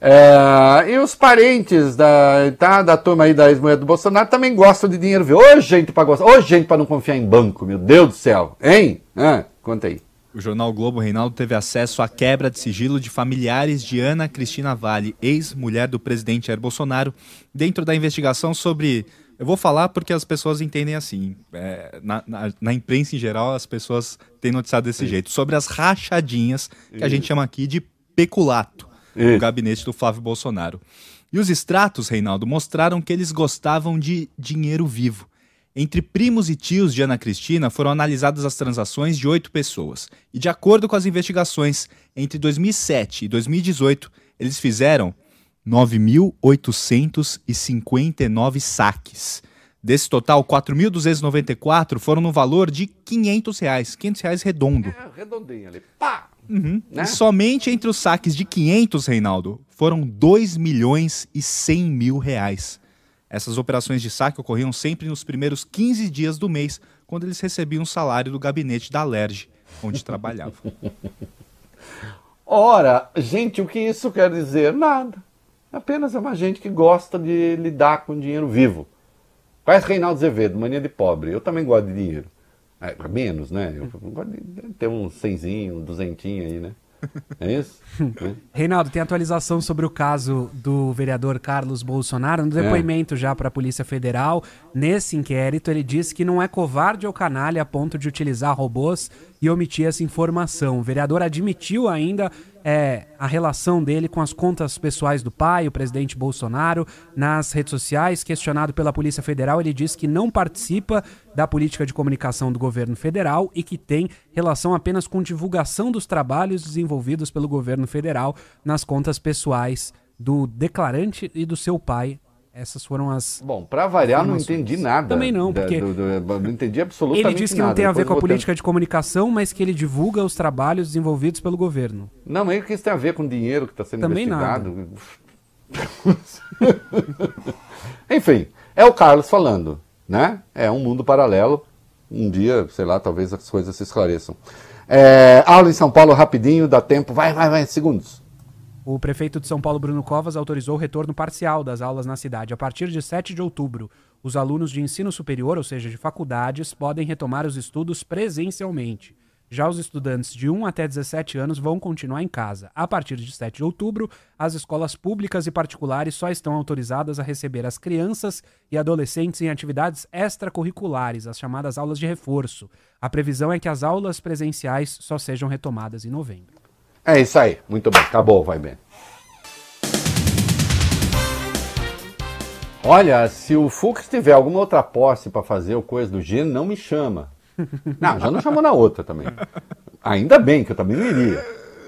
Speaker 2: É, e os parentes da, tá, da turma aí da ex-mulher do Bolsonaro também gostam de dinheiro vivo. Ô, gente pra gostar. Ô, gente pra não confiar em banco, meu Deus do céu. Hein? Ah, conta aí.
Speaker 3: O jornal Globo Reinaldo teve acesso à quebra de sigilo de familiares de Ana Cristina Vale, ex-mulher do presidente Jair Bolsonaro, dentro da investigação sobre. Eu vou falar porque as pessoas entendem assim. é, na, na- na imprensa em geral, as pessoas têm noticiado desse jeito. Sobre as rachadinhas, que a gente chama aqui de peculato, no
Speaker 2: Isso.
Speaker 3: gabinete do Flávio Bolsonaro. E os extratos, Reinaldo, mostraram que eles gostavam de dinheiro vivo. Entre primos e tios de Ana Cristina foram analisadas as transações de oito pessoas. E de acordo com as investigações, entre 2007 e 2018, eles fizeram 9.859 saques. Desse total, 4.294 foram no valor de 500 reais, 500 reais redondo.
Speaker 2: É, redondinho ali. Pá!
Speaker 3: Uhum.
Speaker 2: Né?
Speaker 3: E somente entre os saques de 500, Reinaldo, foram 2 milhões e 100 mil reais. Essas operações de saque ocorriam sempre nos primeiros 15 dias do mês, quando eles recebiam o salário do gabinete da Alerj, onde trabalhavam.
Speaker 2: Ora, gente, o que isso quer dizer? Nada. Apenas é uma gente que gosta de lidar com dinheiro vivo. Parece Reinaldo Azevedo, mania de pobre. Eu também gosto de dinheiro. É, menos, né? Eu gosto de ter um cenzinho, um duzentinho aí, né? É isso? É.
Speaker 4: Reinaldo, tem atualização sobre o caso do vereador Carlos Bolsonaro. No
Speaker 2: É.
Speaker 4: depoimento já para a Polícia Federal, nesse inquérito, ele disse que não é covarde ou canalha a ponto de utilizar robôs e omitir essa informação. O vereador admitiu ainda é, a relação dele com as contas pessoais do pai, o presidente Bolsonaro, nas redes sociais. Questionado pela Polícia Federal, ele disse que não participa da política de comunicação do governo federal e que tem relação apenas com divulgação dos trabalhos desenvolvidos pelo governo federal nas contas pessoais do declarante e do seu pai. Essas foram as.
Speaker 2: Bom, pra variar, não entendi nada.
Speaker 4: Também não,
Speaker 2: da-
Speaker 4: porque
Speaker 2: do- do- não entendi absolutamente
Speaker 4: Ele disse que
Speaker 2: nada.
Speaker 4: não tem a ver
Speaker 2: Depois
Speaker 4: com a política de comunicação, mas que ele divulga os trabalhos desenvolvidos pelo governo.
Speaker 2: Não, mas o que isso tem a ver com dinheiro que está sendo
Speaker 4: Também
Speaker 2: investigado? Enfim, é o Carlos falando, né? É um mundo paralelo. Um dia, sei lá, talvez as coisas se esclareçam. É, aula em São Paulo rapidinho, dá tempo. Vai, vai, vai, segundos.
Speaker 4: O prefeito de São Paulo, Bruno Covas, autorizou o retorno parcial das aulas na cidade. A partir de 7 de outubro, os alunos de ensino superior, ou seja, de faculdades, podem retomar os estudos presencialmente. Já os estudantes de 1 até 17 anos vão continuar em casa. A partir de 7 de outubro, as escolas públicas e particulares só estão autorizadas a receber as crianças e adolescentes em atividades extracurriculares, as chamadas aulas de reforço. A previsão é que as aulas presenciais só sejam retomadas em novembro.
Speaker 2: É isso aí, muito bem, acabou, vai bem. Olha, se o Fux tiver alguma outra posse para fazer ou coisa do gênero, não me chama. Não, já não chamou na outra também. Ainda bem que eu também não iria,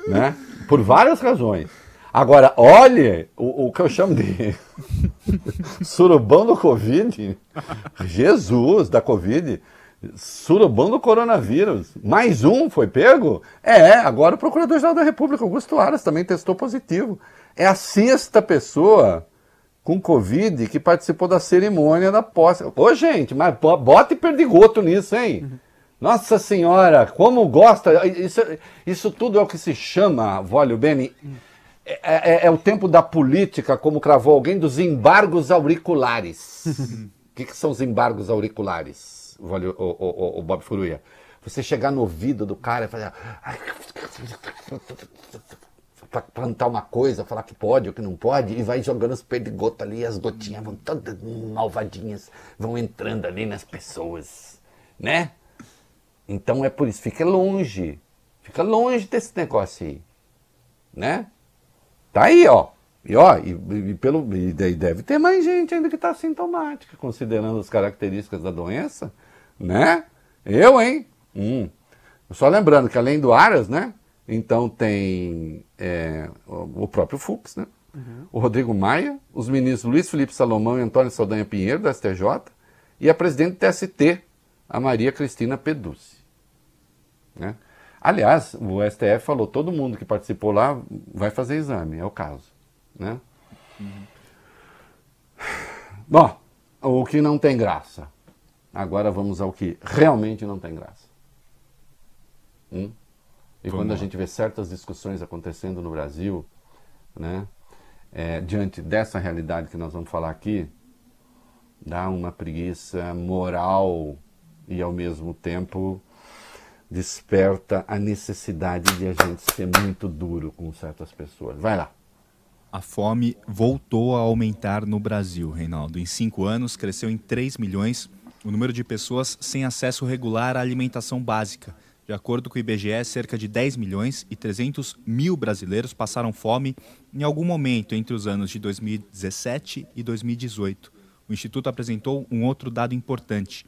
Speaker 2: né? Por várias razões. Agora, olha o, o que eu chamo de surubão do Covid. Jesus, da Covid. Surubão do coronavírus. Mais um foi pego? É, agora o Procurador-Geral da República, Augusto Aras, também testou positivo. É a sexta pessoa com Covid que participou da cerimônia da posse. Ô, gente, mas bo- bota e perdigoto nisso, hein? Nossa Senhora, como gosta. Isso, isso tudo é o que se chama, Vólio Beni, é, é- é o tempo da política, como cravou alguém, dos embargos auriculares. O que, que são os embargos auriculares, O, o, o- Bob Furuia? Você chegar no ouvido do cara e fazer. Pra plantar uma coisa, falar que pode ou que não pode, e vai jogando os perdigotos ali, as gotinhas vão todas malvadinhas, vão entrando ali nas pessoas, né? Então é por isso, fica longe, fica longe desse negócio aí, né? Tá aí, ó. E ó, e, e pelo, e deve ter mais gente ainda que tá sintomática, considerando as características da doença, né? Eu, hein? Hum. Só lembrando que além do Aras, né? Então tem é, o próprio Fux, né? Uhum. O Rodrigo Maia, os ministros Luiz Felipe Salomão e Antônio Saldanha Pinheiro, da STJ, e a presidente do TST, a Maria Cristina Peducci. Né? Aliás, o STF falou, todo mundo que participou lá vai fazer exame, é o caso. Né? Uhum. Bom, o que não tem graça. Agora vamos ao que realmente não tem graça. Hum? E vamos quando a gente vê certas discussões acontecendo no Brasil, né, é, diante dessa realidade que nós vamos falar aqui, dá uma preguiça moral e ao mesmo tempo desperta a necessidade de a gente ser muito duro com certas pessoas. Vai lá.
Speaker 3: A fome voltou a aumentar no Brasil, Reinaldo. Em cinco anos, cresceu em 3 milhões o número de pessoas sem acesso regular à alimentação básica. De acordo com o IBGE, cerca de 10 milhões e 300 mil brasileiros passaram fome em algum momento entre os anos de 2017 e 2018. O Instituto apresentou um outro dado importante.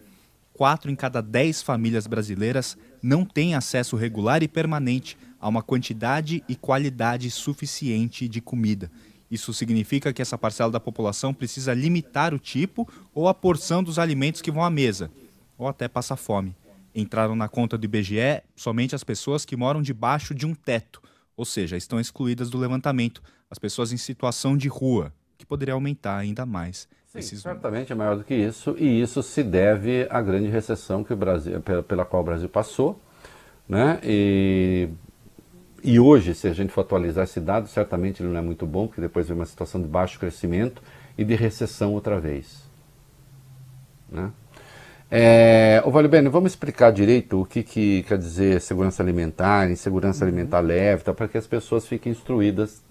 Speaker 3: Quatro em cada dez famílias brasileiras não têm acesso regular e permanente a uma quantidade e qualidade suficiente de comida. Isso significa que essa parcela da população precisa limitar o tipo ou a porção dos alimentos que vão à mesa, ou até passar fome. Entraram na conta do IBGE somente as pessoas que moram debaixo de um teto, ou seja, estão excluídas do levantamento, as pessoas em situação de rua, que poderia aumentar ainda mais.
Speaker 2: Sim, esses... certamente é maior do que isso, e isso se deve à grande recessão que o Brasil, pela, pela qual o Brasil passou, né? E e hoje, se a gente for atualizar esse dado, certamente ele não é muito bom, porque depois vem uma situação de baixo crescimento e de recessão outra vez. Né? É, ô Bene, vamos explicar direito o que, que quer dizer segurança alimentar, insegurança uhum. alimentar leve, tá, para que as pessoas fiquem instruídas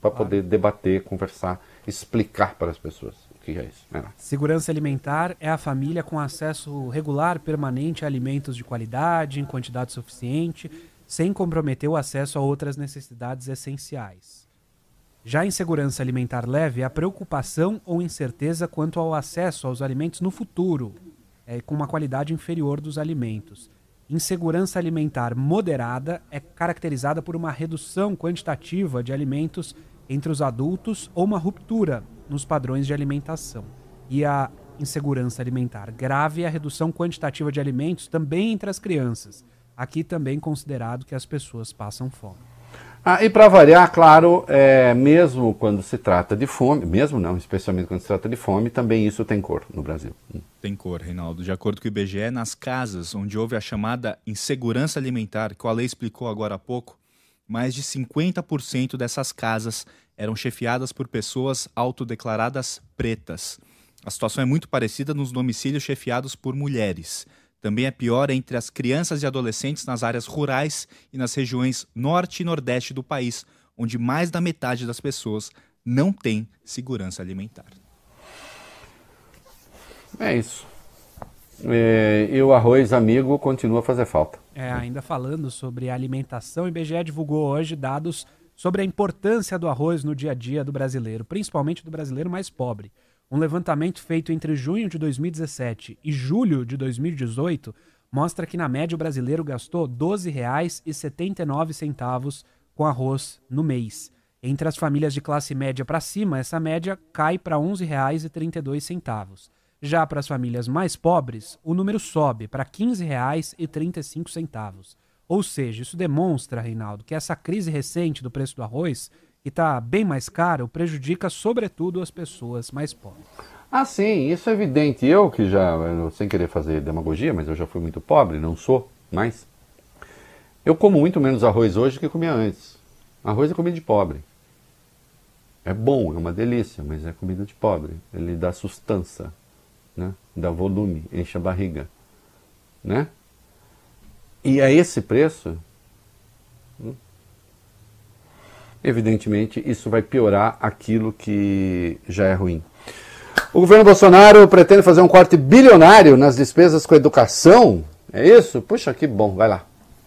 Speaker 2: para claro. poder debater, conversar, explicar para as pessoas o que é isso.
Speaker 4: Segurança alimentar é a família com acesso regular, permanente a alimentos de qualidade, em quantidade suficiente, sem comprometer o acesso a outras necessidades essenciais. Já em segurança alimentar leve, a preocupação ou incerteza quanto ao acesso aos alimentos no futuro, é, com uma qualidade inferior dos alimentos. Insegurança alimentar moderada é caracterizada por uma redução quantitativa de alimentos entre os adultos ou uma ruptura nos padrões de alimentação. E a insegurança alimentar grave é a redução quantitativa de alimentos também entre as crianças, Aqui também considerado que as pessoas passam fome.
Speaker 2: Ah, e para variar, claro, é, mesmo quando se trata de fome, mesmo não, especialmente quando se trata de fome, também isso tem cor no Brasil. Hum.
Speaker 3: Tem cor, Reinaldo. De acordo com o IBGE, nas casas onde houve a chamada insegurança alimentar, que o Ale explicou agora há pouco, mais de 50% dessas casas eram chefiadas por pessoas autodeclaradas pretas. A situação é muito parecida nos domicílios chefiados por mulheres. Também é pior entre as crianças e adolescentes nas áreas rurais e nas regiões norte e nordeste do país, onde mais da metade das pessoas não tem segurança alimentar.
Speaker 2: É isso. É, e o arroz amigo continua a fazer falta.
Speaker 4: É, ainda falando sobre alimentação, o IBGE divulgou hoje dados sobre a importância do arroz no dia a dia do brasileiro, principalmente do brasileiro mais pobre. Um levantamento feito entre junho de 2017 e julho de 2018 mostra que na média o brasileiro gastou R$ 12,79 com arroz no mês. Entre as famílias de classe média para cima, essa média cai para R$ 11,32. Já para as famílias mais pobres, o número sobe para R$ 15,35. Ou seja, isso demonstra, Reinaldo, que essa crise recente do preço do arroz que está bem mais caro, prejudica sobretudo as pessoas mais pobres.
Speaker 2: Ah, sim, isso é evidente. Eu que já, sem querer fazer demagogia, mas eu já fui muito pobre, não sou mais. Eu como muito menos arroz hoje do que comia antes. Arroz é comida de pobre. É bom, é uma delícia, mas é comida de pobre. Ele dá sustância, né? dá volume, enche a barriga. Né? E a esse preço, evidentemente isso vai piorar aquilo que já é ruim. O governo Bolsonaro pretende fazer um corte bilionário nas despesas com educação. É isso? Puxa, que bom, vai lá.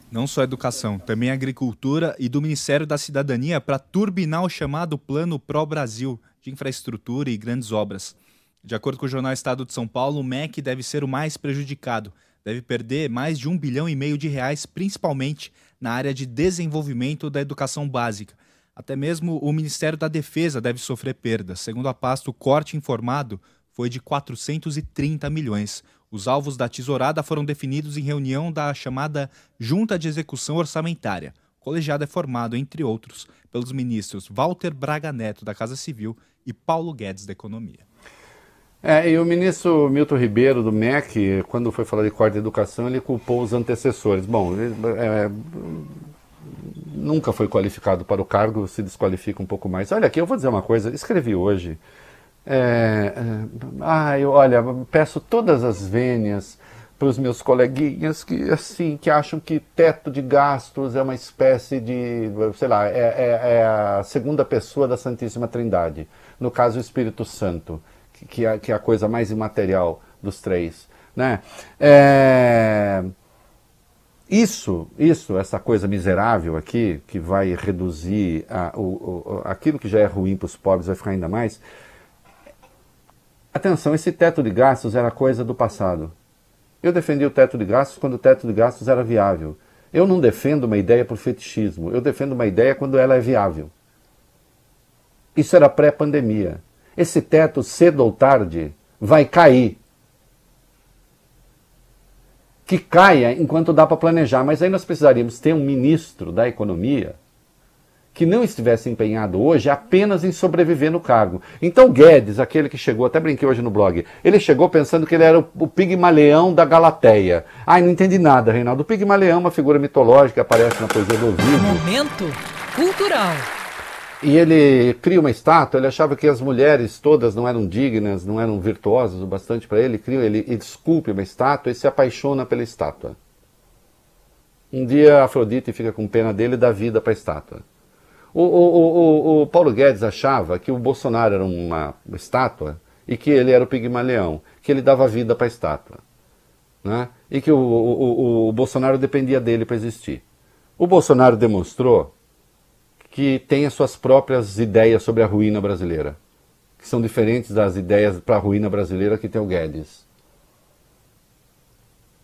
Speaker 3: Não só educação, também agricultura e do Ministério da Cidadania para turbinar o chamado Plano Pro Brasil de infraestrutura e grandes obras. De acordo com o jornal Estado de São Paulo, o MEC deve ser o mais prejudicado. Deve perder mais de um bilhão e meio de reais, principalmente na área de desenvolvimento da educação básica Até mesmo o Ministério da Defesa deve sofrer perdas. Segundo a pasta, o corte informado foi de 430 milhões. Os alvos da tesourada foram definidos em reunião da chamada Junta de Execução Orçamentária. O colegiado é formado, entre outros, pelos ministros Walter Braga Neto, da Casa Civil, e Paulo Guedes, da Economia.
Speaker 2: É, e o ministro Milton Ribeiro, do MEC, quando foi falar de corte de educação, ele culpou os antecessores. Bom, é, nunca foi qualificado para o cargo, se desqualifica um pouco mais. Olha aqui, eu vou dizer uma coisa, escrevi hoje. É, é, ai, olha, peço todas as vênias para os meus coleguinhas que assim que acham que teto de gastos é uma espécie de, sei lá, é, é, é a segunda pessoa da Santíssima Trindade. No caso, o Espírito Santo, que, que, é, que é a coisa mais imaterial dos três. Né? É, isso, isso, essa coisa miserável aqui, que vai reduzir a, o, o, aquilo que já é ruim para os pobres, vai ficar ainda mais. Atenção, esse teto de gastos era coisa do passado. Eu defendi o teto de gastos quando o teto de gastos era viável. Eu não defendo uma ideia por fetichismo, eu defendo uma ideia quando ela é viável. Isso era pré-pandemia. Esse teto, cedo ou tarde, vai cair que caia enquanto dá para planejar. Mas aí nós precisaríamos ter um ministro da Economia que não estivesse empenhado hoje apenas em sobreviver no cargo. Então Guedes, aquele que chegou, até brinquei hoje no blog, ele chegou pensando que ele era o, Pigmaleão da Galateia. Ai, não entendi nada, Reinaldo. O Pigmaleão é uma figura mitológica aparece na poesia do Ovidio.
Speaker 1: Momento cultural.
Speaker 2: E ele cria uma estátua, ele achava que as mulheres todas não eram dignas, não eram virtuosas o bastante para ele, cria, ele, ele esculpe uma estátua e se apaixona pela estátua. Um dia Afrodite fica com pena dele e dá vida para a estátua. O, o, o, o, Paulo Guedes achava que o Bolsonaro era uma estátua e que ele era o Pigmaleão, que ele dava vida para a estátua. Né? E que o, o, o Bolsonaro dependia dele para existir. O Bolsonaro demonstrou que tem as suas próprias ideias sobre a ruína brasileira, que são diferentes das ideias para a ruína brasileira que tem o Guedes.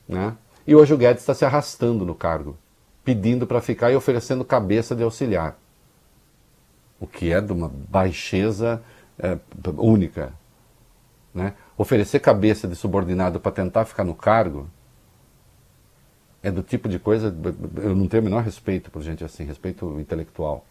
Speaker 2: Né? E hoje o Guedes está se arrastando no cargo, pedindo para ficar e oferecendo cabeça de auxiliar, o que é de uma baixeza é, única. Né? Oferecer cabeça de subordinado para tentar ficar no cargo é do tipo de coisa. Eu não tenho o menor respeito por gente assim, respeito intelectual.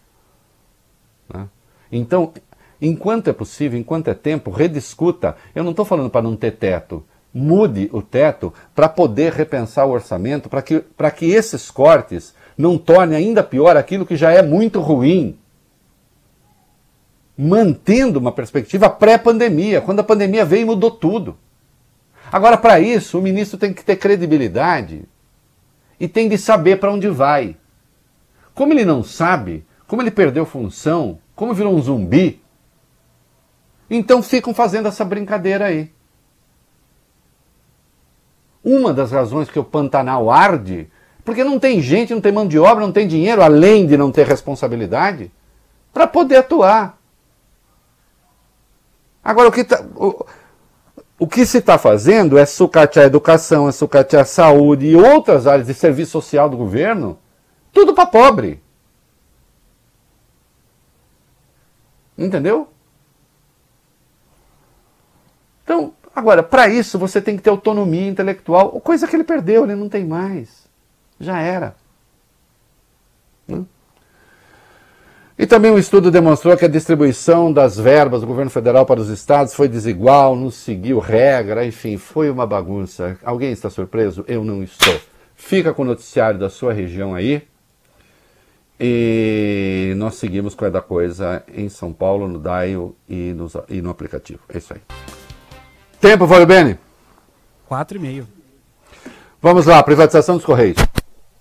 Speaker 2: Né? Então, enquanto é possível, enquanto é tempo, rediscuta. Eu não estou falando para não ter teto. Mude o teto para poder repensar o orçamento, para que, que esses cortes não tornem ainda pior aquilo que já é muito ruim. Mantendo uma perspectiva pré-pandemia. Quando a pandemia veio, mudou tudo. Agora, para isso, o ministro tem que ter credibilidade e tem de saber para onde vai. Como ele não sabe, como ele perdeu função, como virou um zumbi, então ficam fazendo essa brincadeira aí. Uma das razões que o Pantanal arde, porque não tem gente, não tem mão de obra, não tem dinheiro, além de não ter responsabilidade, para poder atuar. Agora, o que, tá, o, o que se está fazendo é sucatear a educação, é sucatear a saúde e outras áreas de serviço social do governo, tudo para pobre. Entendeu? Então, agora, para isso você tem que ter autonomia intelectual, coisa que ele perdeu, ele não tem mais. Já era. Né? E também um estudo demonstrou que a distribuição das verbas do governo federal para os estados foi desigual, não seguiu regra, enfim, foi uma bagunça. Alguém está surpreso? Eu não estou. Fica com o noticiário da sua região aí. E nós seguimos com a da coisa em São Paulo, no Dial e no, e no aplicativo. É isso aí. Tempo, Fábio Bene?
Speaker 4: Quatro e meio.
Speaker 2: Vamos lá, privatização dos Correios.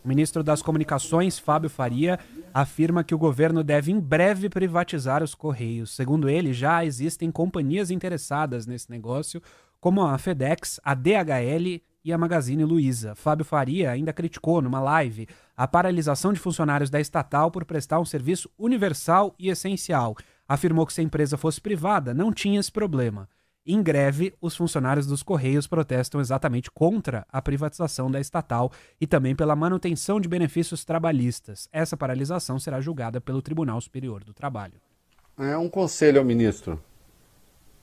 Speaker 4: O ministro das Comunicações, Fábio Faria, afirma que o governo deve em breve privatizar os Correios. Segundo ele, já existem companhias interessadas nesse negócio, como a FedEx, a DHL e a Magazine Luiza. Fábio Faria ainda criticou numa live a paralisação de funcionários da estatal por prestar um serviço universal e essencial. Afirmou que se a empresa fosse privada, não tinha esse problema. Em greve, os funcionários dos Correios protestam exatamente contra a privatização da estatal e também pela manutenção de benefícios trabalhistas. Essa paralisação será julgada pelo Tribunal Superior do Trabalho.
Speaker 2: É um conselho ao ministro.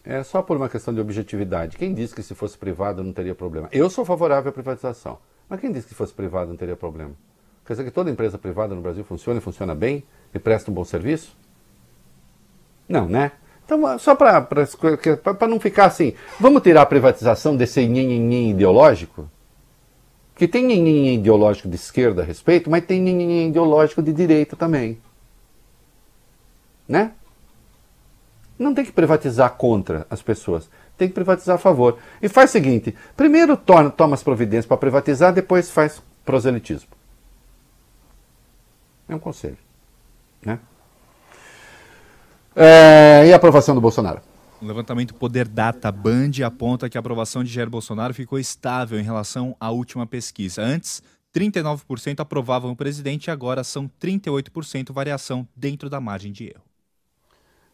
Speaker 2: É só por uma questão de objetividade. Quem disse que se fosse privado não teria problema? Eu sou favorável à privatização. Mas quem disse que se fosse privado não teria problema? Quer dizer que toda empresa privada no Brasil funciona e funciona bem e presta um bom serviço? Não, né? Então, só para não ficar assim, vamos tirar a privatização desse nhenhenhen ideológico? Que tem nhenhenhen ideológico de esquerda a respeito, mas tem nhenhenhen ideológico de direita também. Né? Não tem que privatizar contra as pessoas, tem que privatizar a favor. E faz o seguinte: primeiro toma, toma as providências para privatizar, depois faz proselitismo. É um conselho. Né? É, e a aprovação do Bolsonaro?
Speaker 3: O levantamento Poder Data Band aponta que a aprovação de Jair Bolsonaro ficou estável em relação à última pesquisa. Antes, 39% aprovavam o presidente e agora são 38% variação dentro da margem de erro.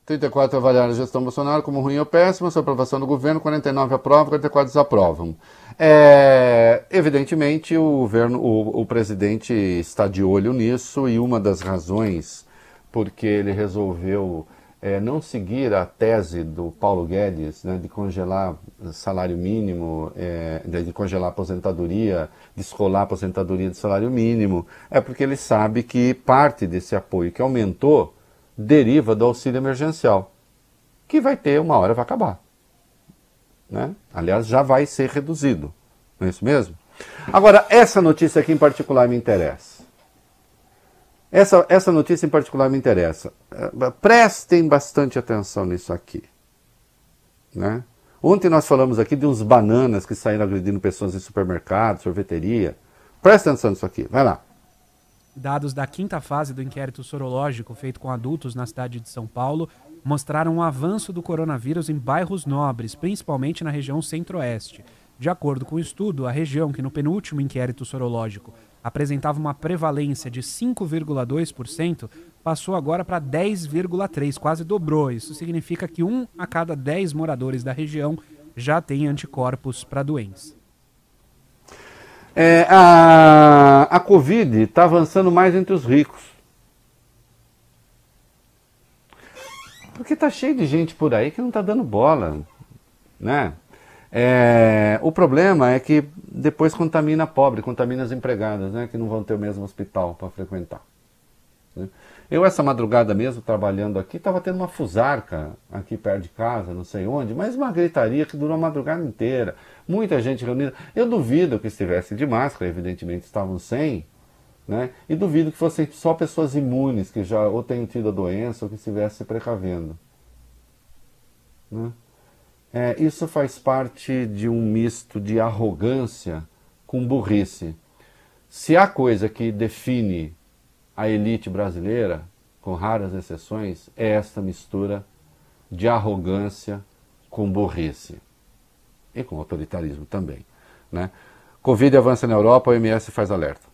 Speaker 2: 34 avaliaram a gestão Bolsonaro como ruim ou péssima, sua aprovação do governo, 49 aprovam, 44 desaprovam. É, evidentemente, o, governo, o, o presidente está de olho nisso e uma das razões porque ele resolveu é, não seguir a tese do Paulo Guedes né, de congelar salário mínimo, é, de congelar aposentadoria, descolar aposentadoria de salário mínimo, é porque ele sabe que parte desse apoio que aumentou deriva do auxílio emergencial, que vai ter uma hora vai acabar. Né? Aliás, já vai ser reduzido. Não é isso mesmo? Agora, essa notícia aqui em particular me interessa. Essa, essa notícia em particular me interessa. Eh, prestem bastante atenção nisso aqui. Né? Ontem nós falamos aqui de uns bananas que saíram agredindo pessoas em supermercado, sorveteria. Presta atenção nisso aqui, vai lá.
Speaker 4: Dados da quinta fase do inquérito sorológico feito com adultos na cidade de São Paulo mostraram um avanço do coronavírus em bairros nobres, principalmente na região centro-oeste. De acordo com o estudo, a região que no penúltimo inquérito sorológico apresentava uma prevalência de 5,2%, passou agora para 10,3%, quase dobrou. Isso significa que um a cada 10 moradores da região já tem anticorpos para a doença.
Speaker 2: É, a Covid está avançando mais entre os ricos. Porque está cheio de gente por aí que não está dando bola, né? É, o problema é que depois contamina pobre, contamina as empregadas, né, que não vão ter o mesmo hospital para frequentar. Né? Eu, essa madrugada mesmo, trabalhando aqui, estava tendo uma fusarca aqui perto de casa, não sei onde, mas uma gritaria que durou a madrugada inteira. Muita gente reunida. Eu duvido que estivessem de máscara, evidentemente estavam sem, né? E duvido que fossem só pessoas imunes que já ou tenham tido a doença ou que estivessem se precavendo. Né? É, isso faz parte de um misto de arrogância com burrice. Se há coisa que define a elite brasileira, com raras exceções, é esta mistura de arrogância com burrice e com autoritarismo também. Né? Covid avança na Europa, a OMS faz alerta.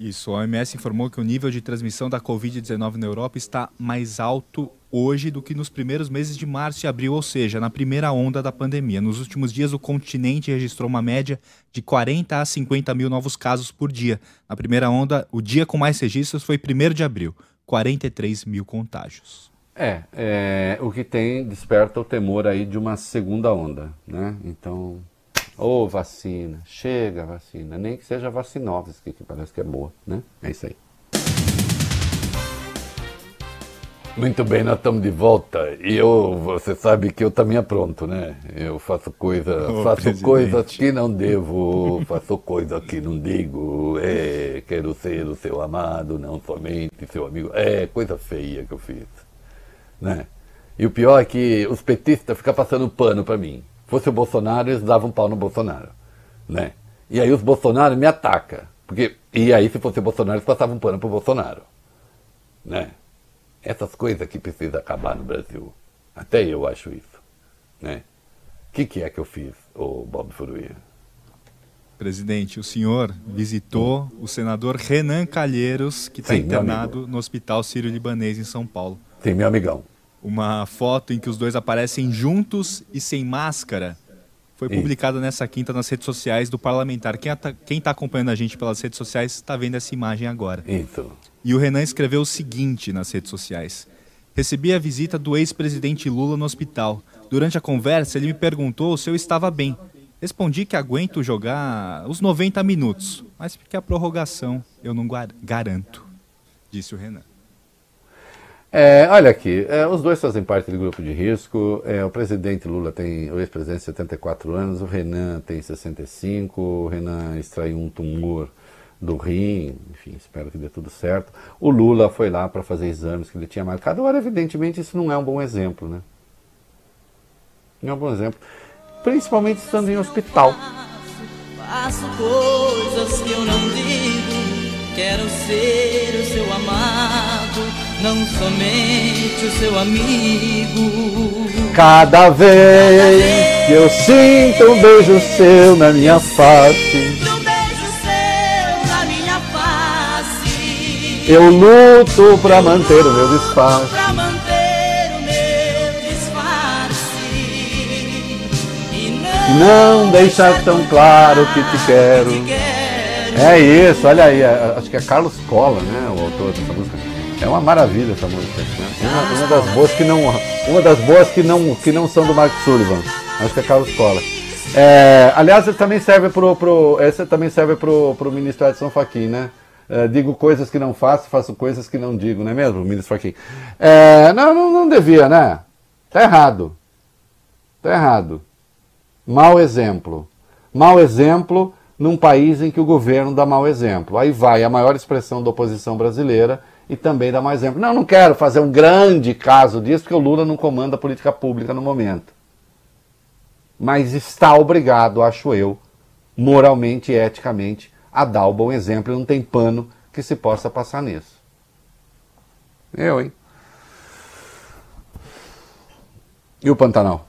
Speaker 3: Isso, a OMS informou que o nível de transmissão da Covid-19 na Europa está mais alto hoje do que nos primeiros meses de março e abril, ou seja, na primeira onda da pandemia. Nos últimos dias, o continente registrou uma média de 40 a 50 mil novos casos por dia. Na primeira onda, o dia com mais registros foi 1 de abril, 43 mil contágios.
Speaker 2: É, é, o que tem desperta o temor aí de uma segunda onda, né? Então, Ô, oh, vacina, chega vacina, nem que seja vacinóvis, que, que parece que é boa, né? É isso aí. Muito bem, nós estamos de volta. E eu, você sabe que eu também apronto, né? Eu faço coisa, oh, faço presidente. coisas que não devo, faço coisas que não digo. É, quero ser o seu amado, não somente seu amigo. É, coisa feia que eu fiz, né? E o pior é que os petistas ficam passando pano para mim fosse o Bolsonaro, eles davam um pau no Bolsonaro. Né? E aí os Bolsonaro me atacam. Porque, e aí, se fosse o Bolsonaro, eles passavam um pano pro Bolsonaro. Né? Essas coisas que precisa acabar no Brasil. Até eu acho isso. Né? O que, que é que eu fiz, o Bob Furuia?
Speaker 3: Presidente, o senhor visitou o senador Renan Calheiros, que está internado no Hospital Sírio-Libanês em São Paulo.
Speaker 2: Sim, meu amigão.
Speaker 3: Uma foto em que os dois aparecem juntos e sem máscara. Foi publicada nessa quinta nas redes sociais do parlamentar. Quem está acompanhando a gente pelas redes sociais está vendo essa imagem agora.
Speaker 2: Então.
Speaker 3: E o Renan escreveu o seguinte nas redes sociais: Recebi a visita do ex-presidente Lula no hospital. Durante a conversa, ele me perguntou se eu estava bem. Respondi que aguento jogar os 90 minutos, mas que a prorrogação eu não garanto, disse o Renan.
Speaker 2: É, olha aqui, é, os dois fazem parte do grupo de risco. É, o presidente Lula tem, o ex-presidente, 74 anos, o Renan tem 65, o Renan extraiu um tumor do rim, enfim, espero que dê tudo certo. O Lula foi lá para fazer exames que ele tinha marcado. Agora, evidentemente, isso não é um bom exemplo, né? Não é um bom exemplo. Principalmente estando em hospital.
Speaker 5: Faço coisas que eu não digo Quero ser o seu amado, não somente o seu amigo.
Speaker 2: Cada vez que eu sinto um beijo seu na minha face.
Speaker 5: Um beijo seu na minha face.
Speaker 2: Eu luto pra manter o meu disfarce.
Speaker 5: Pra manter o meu disfarce. E
Speaker 2: não, deixar tão claro que te quero. Que quero. É isso, olha aí, é, acho que é Carlos Cola, né, o autor dessa música. É uma maravilha essa música, né? uma, uma, das boas que não, uma das boas que não, que não são do Mark Sullivan. Acho que é Carlos Cola. É, aliás, ele também serve pro, pro, esse também serve pro, pro ministro Edson Fachin, né? É, digo coisas que não faço, faço coisas que não digo, não é mesmo, ministro Fachin? É, não, não, não devia, né? Tá errado. Tá errado. Mau exemplo. Mau exemplo num país em que o governo dá mau exemplo. Aí vai a maior expressão da oposição brasileira e também dá mau exemplo. Não, não quero fazer um grande caso disso, porque o Lula não comanda a política pública no momento. Mas está obrigado, acho eu, moralmente e eticamente, a dar o bom exemplo e não tem pano que se possa passar nisso. Eu, hein? E o Pantanal?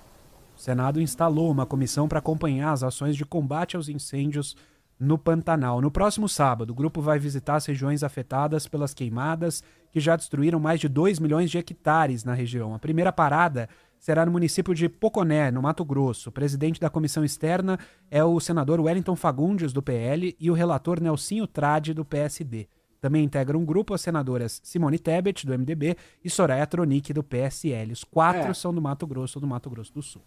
Speaker 4: O Senado instalou uma comissão para acompanhar as ações de combate aos incêndios no Pantanal. No próximo sábado, o grupo vai visitar as regiões afetadas pelas queimadas, que já destruíram mais de 2 milhões de hectares na região. A primeira parada será no município de Poconé, no Mato Grosso. O presidente da comissão externa é o senador Wellington Fagundes, do PL, e o relator Nelsinho Trade, do PSD. Também integram um grupo as senadoras Simone Tebet, do MDB, e Soraya Tronic, do PSL. Os quatro é. são do Mato Grosso ou do Mato Grosso do Sul.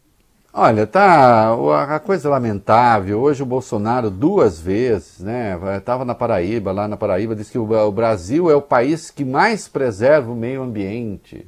Speaker 2: Olha, tá a coisa lamentável. Hoje o Bolsonaro duas vezes, né? Estava na Paraíba, lá na Paraíba, disse que o Brasil é o país que mais preserva o meio ambiente.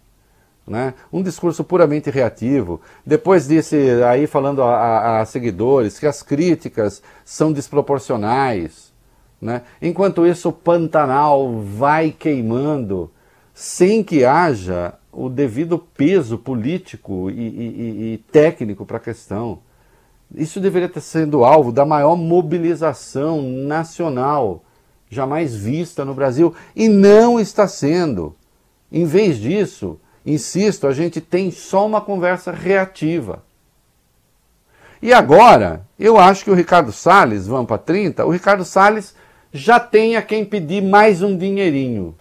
Speaker 2: Né? Um discurso puramente reativo. Depois disse aí falando a, a, a seguidores que as críticas são desproporcionais. Né? Enquanto isso, o Pantanal vai queimando sem que haja o devido peso político e, e, e técnico para a questão. Isso deveria ter sido alvo da maior mobilização nacional jamais vista no Brasil e não está sendo. Em vez disso, insisto, a gente tem só uma conversa reativa. E agora, eu acho que o Ricardo Salles, vamos para 30, o Ricardo Salles já tem a quem pedir mais um dinheirinho.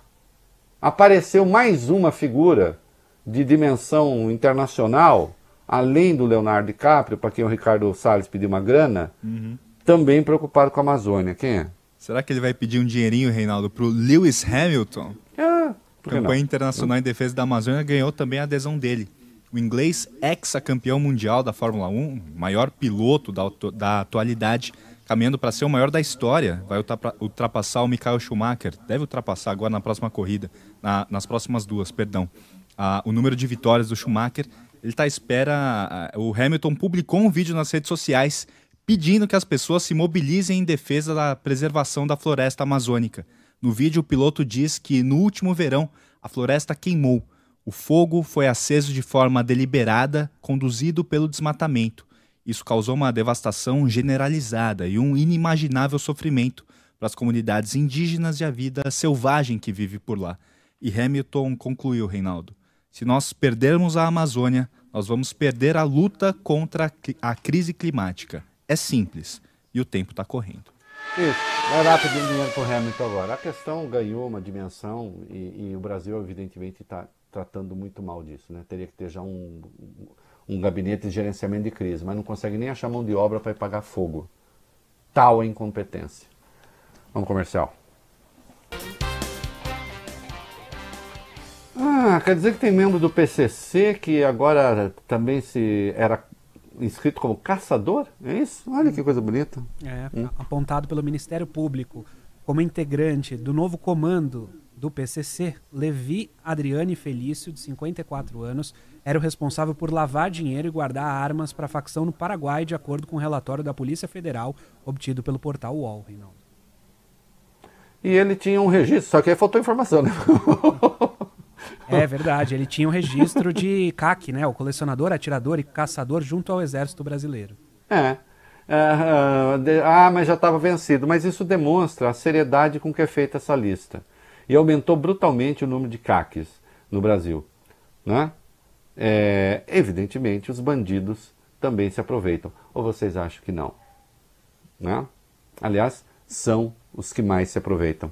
Speaker 2: Apareceu mais uma figura de dimensão internacional, além do Leonardo DiCaprio, para quem o Ricardo Salles pediu uma grana, uhum. também preocupado com a Amazônia. Quem é?
Speaker 3: Será que ele vai pedir um dinheirinho, Reinaldo, para o Lewis Hamilton? É, campanha internacional em defesa da Amazônia ganhou também a adesão dele. O inglês, ex-campeão mundial da Fórmula 1, maior piloto da, da atualidade, caminhando para ser o maior da história, vai ultrapassar o Michael Schumacher. Deve ultrapassar agora na próxima corrida, na, nas próximas duas, perdão a, o número de vitórias do Schumacher. Ele está à espera. O Hamilton publicou um vídeo nas redes sociais pedindo que as pessoas se mobilizem em defesa da preservação da floresta amazônica. No vídeo, o piloto diz que no último verão a floresta queimou. O fogo foi aceso de forma deliberada, conduzido pelo desmatamento. Isso causou uma devastação generalizada e um inimaginável sofrimento para as comunidades indígenas e a vida selvagem que vive por lá. E Hamilton concluiu, Reinaldo. Se nós perdermos a Amazônia, nós vamos perder a luta contra a crise climática. É simples e o tempo está correndo.
Speaker 2: Isso, vai lá pedir dinheiro para o Hamilton agora. A questão ganhou uma dimensão e, e o Brasil, evidentemente, está tratando muito mal disso. Né? Teria que ter já um, um gabinete de gerenciamento de crise, mas não consegue nem achar mão de obra para pagar fogo. Tal incompetência. Vamos comercial. Ah, quer dizer que tem membro do PCC que agora também se era inscrito como caçador? É isso? Olha que coisa bonita.
Speaker 4: É, apontado pelo Ministério Público como integrante do novo comando do PCC, Levi Adriane Felício, de 54 anos, era o responsável por lavar dinheiro e guardar armas para a facção no Paraguai, de acordo com o um relatório da Polícia Federal obtido pelo portal UOL, Reinaldo.
Speaker 2: E ele tinha um registro, só que aí faltou informação, né?
Speaker 4: É verdade, ele tinha um registro de CAC, né? O colecionador, atirador e caçador junto ao Exército Brasileiro.
Speaker 2: É. Uh, de, ah, mas já estava vencido. Mas isso demonstra a seriedade com que é feita essa lista. E aumentou brutalmente o número de CACs no Brasil. Né? É, evidentemente, os bandidos também se aproveitam. Ou vocês acham que não? Né? Aliás, são os que mais se aproveitam.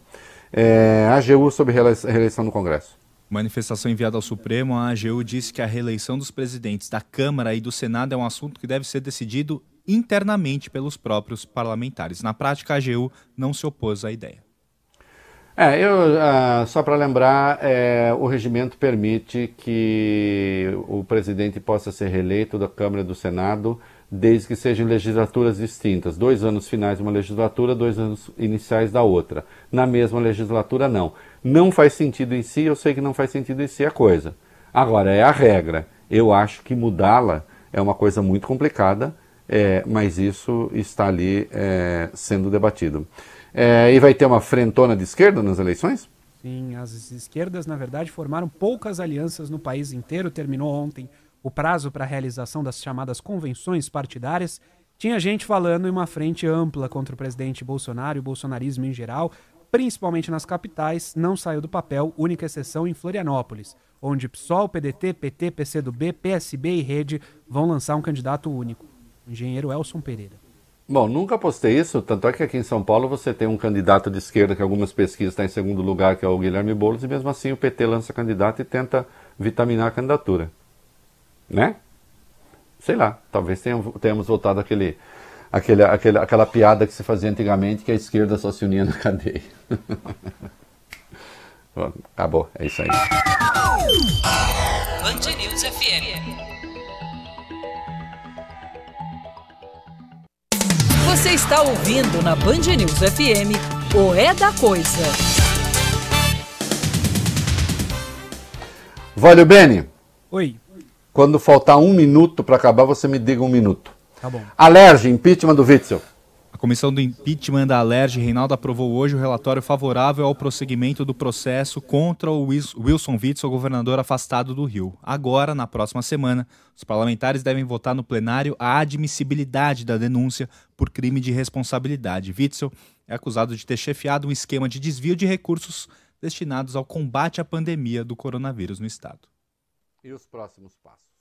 Speaker 2: É, AGU sobre reeleição no Congresso.
Speaker 3: Manifestação enviada ao Supremo, a AGU disse que a reeleição dos presidentes da Câmara e do Senado é um assunto que deve ser decidido internamente pelos próprios parlamentares. Na prática, a AGU não se opôs à ideia.
Speaker 2: É, eu, uh, só para lembrar, é, o regimento permite que o presidente possa ser reeleito da Câmara e do Senado desde que sejam legislaturas distintas. Dois anos finais de uma legislatura, dois anos iniciais da outra. Na mesma legislatura, não. Não faz sentido em si, eu sei que não faz sentido em si a coisa. Agora, é a regra. Eu acho que mudá-la é uma coisa muito complicada, é, mas isso está ali é, sendo debatido. É, e vai ter uma frentona de esquerda nas eleições?
Speaker 4: Sim, as esquerdas, na verdade, formaram poucas alianças no país inteiro. Terminou ontem o prazo para a realização das chamadas convenções partidárias, tinha gente falando em uma frente ampla contra o presidente Bolsonaro e o bolsonarismo em geral, principalmente nas capitais, não saiu do papel, única exceção em Florianópolis, onde PSOL, PDT, PT, PCdoB, PSB e Rede vão lançar um candidato único, engenheiro Elson Pereira.
Speaker 2: Bom, nunca postei isso, tanto é que aqui em São Paulo você tem um candidato de esquerda que algumas pesquisas está em segundo lugar, que é o Guilherme Boulos, e mesmo assim o PT lança candidato e tenta vitaminar a candidatura né? Sei lá, talvez tenhamos voltado àquele, àquele, àquele, àquela piada que se fazia antigamente que a esquerda só se unia na cadeia. Bom, acabou, é isso aí. Band News FM.
Speaker 1: Você está ouvindo na Band News FM o É da Coisa.
Speaker 2: Valeu, Beni.
Speaker 4: Oi.
Speaker 2: Quando faltar um minuto para acabar, você me diga um minuto.
Speaker 4: Tá bom.
Speaker 2: Alerge, impeachment do Witzel.
Speaker 3: A comissão do impeachment da Alerj, Reinaldo, aprovou hoje o relatório favorável ao prosseguimento do processo contra o Wilson Witzel, governador afastado do Rio. Agora, na próxima semana, os parlamentares devem votar no plenário a admissibilidade da denúncia por crime de responsabilidade. Witzel é acusado de ter chefiado um esquema de desvio de recursos destinados ao combate à pandemia do coronavírus no estado.
Speaker 2: E os próximos passos?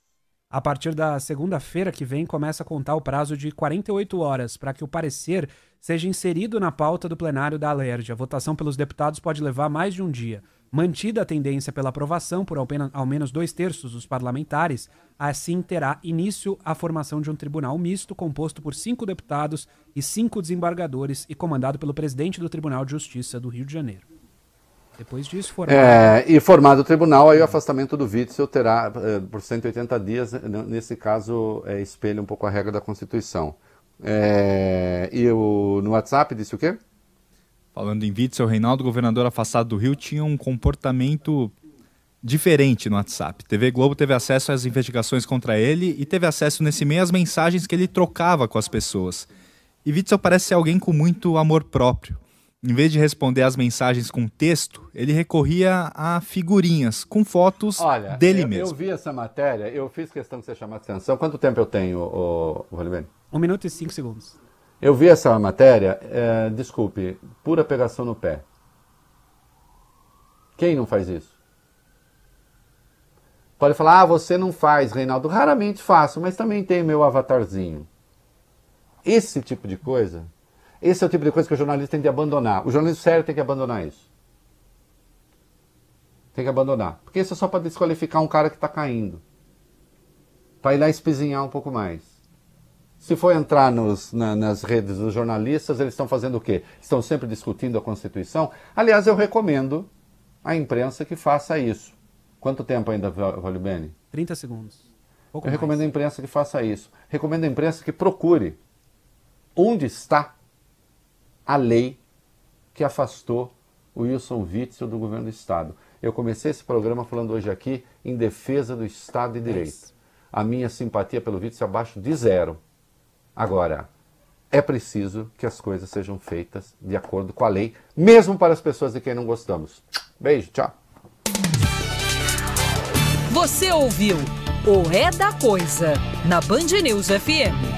Speaker 4: A partir da segunda-feira que vem, começa a contar o prazo de 48 horas para que o parecer seja inserido na pauta do plenário da Alerj. A votação pelos deputados pode levar mais de um dia. Mantida a tendência pela aprovação por ao menos dois terços dos parlamentares, assim terá início a formação de um tribunal misto composto por cinco deputados e cinco desembargadores e comandado pelo presidente do Tribunal de Justiça do Rio de Janeiro. Depois disso,
Speaker 2: formado. É, e formado o tribunal, aí o afastamento do Witzel terá é, por 180 dias, nesse caso, é, espelha um pouco a regra da Constituição. É, e o, no WhatsApp disse o quê?
Speaker 3: Falando em Witzel, Reinaldo, governador afastado do Rio, tinha um comportamento diferente no WhatsApp. TV Globo teve acesso às investigações contra ele e teve acesso nesse meio às mensagens que ele trocava com as pessoas. E Witzel parece ser alguém com muito amor próprio. Em vez de responder às mensagens com texto, ele recorria a figurinhas com fotos
Speaker 2: Olha,
Speaker 3: dele
Speaker 2: eu,
Speaker 3: mesmo.
Speaker 2: Eu vi essa matéria, eu fiz questão que você chamasse atenção. Quanto tempo eu tenho, o, o
Speaker 4: Um minuto e cinco segundos.
Speaker 2: Eu vi essa matéria, é, desculpe, pura pegação no pé. Quem não faz isso? Pode falar, ah, você não faz, Reinaldo. Raramente faço, mas também tem meu avatarzinho. Esse tipo de coisa esse é o tipo de coisa que o jornalista tem de abandonar. O jornalista sério tem que abandonar isso. Tem que abandonar. Porque isso é só para desqualificar um cara que está caindo. Para ir lá espizinhar um pouco mais. Se for entrar nos, na, nas redes dos jornalistas, eles estão fazendo o quê? Estão sempre discutindo a Constituição. Aliás, eu recomendo à imprensa que faça isso. Quanto tempo ainda, Vale Bene?
Speaker 4: 30 segundos. Pouco
Speaker 2: eu
Speaker 4: mais.
Speaker 2: recomendo à imprensa que faça isso. Recomendo à imprensa que procure onde está a lei que afastou o Wilson Witzel do governo do Estado. Eu comecei esse programa falando hoje aqui em defesa do Estado de Direito. A minha simpatia pelo Witzel é abaixo de zero. Agora, é preciso que as coisas sejam feitas de acordo com a lei, mesmo para as pessoas de quem não gostamos. Beijo, tchau.
Speaker 1: Você ouviu o É da Coisa na Band News FM.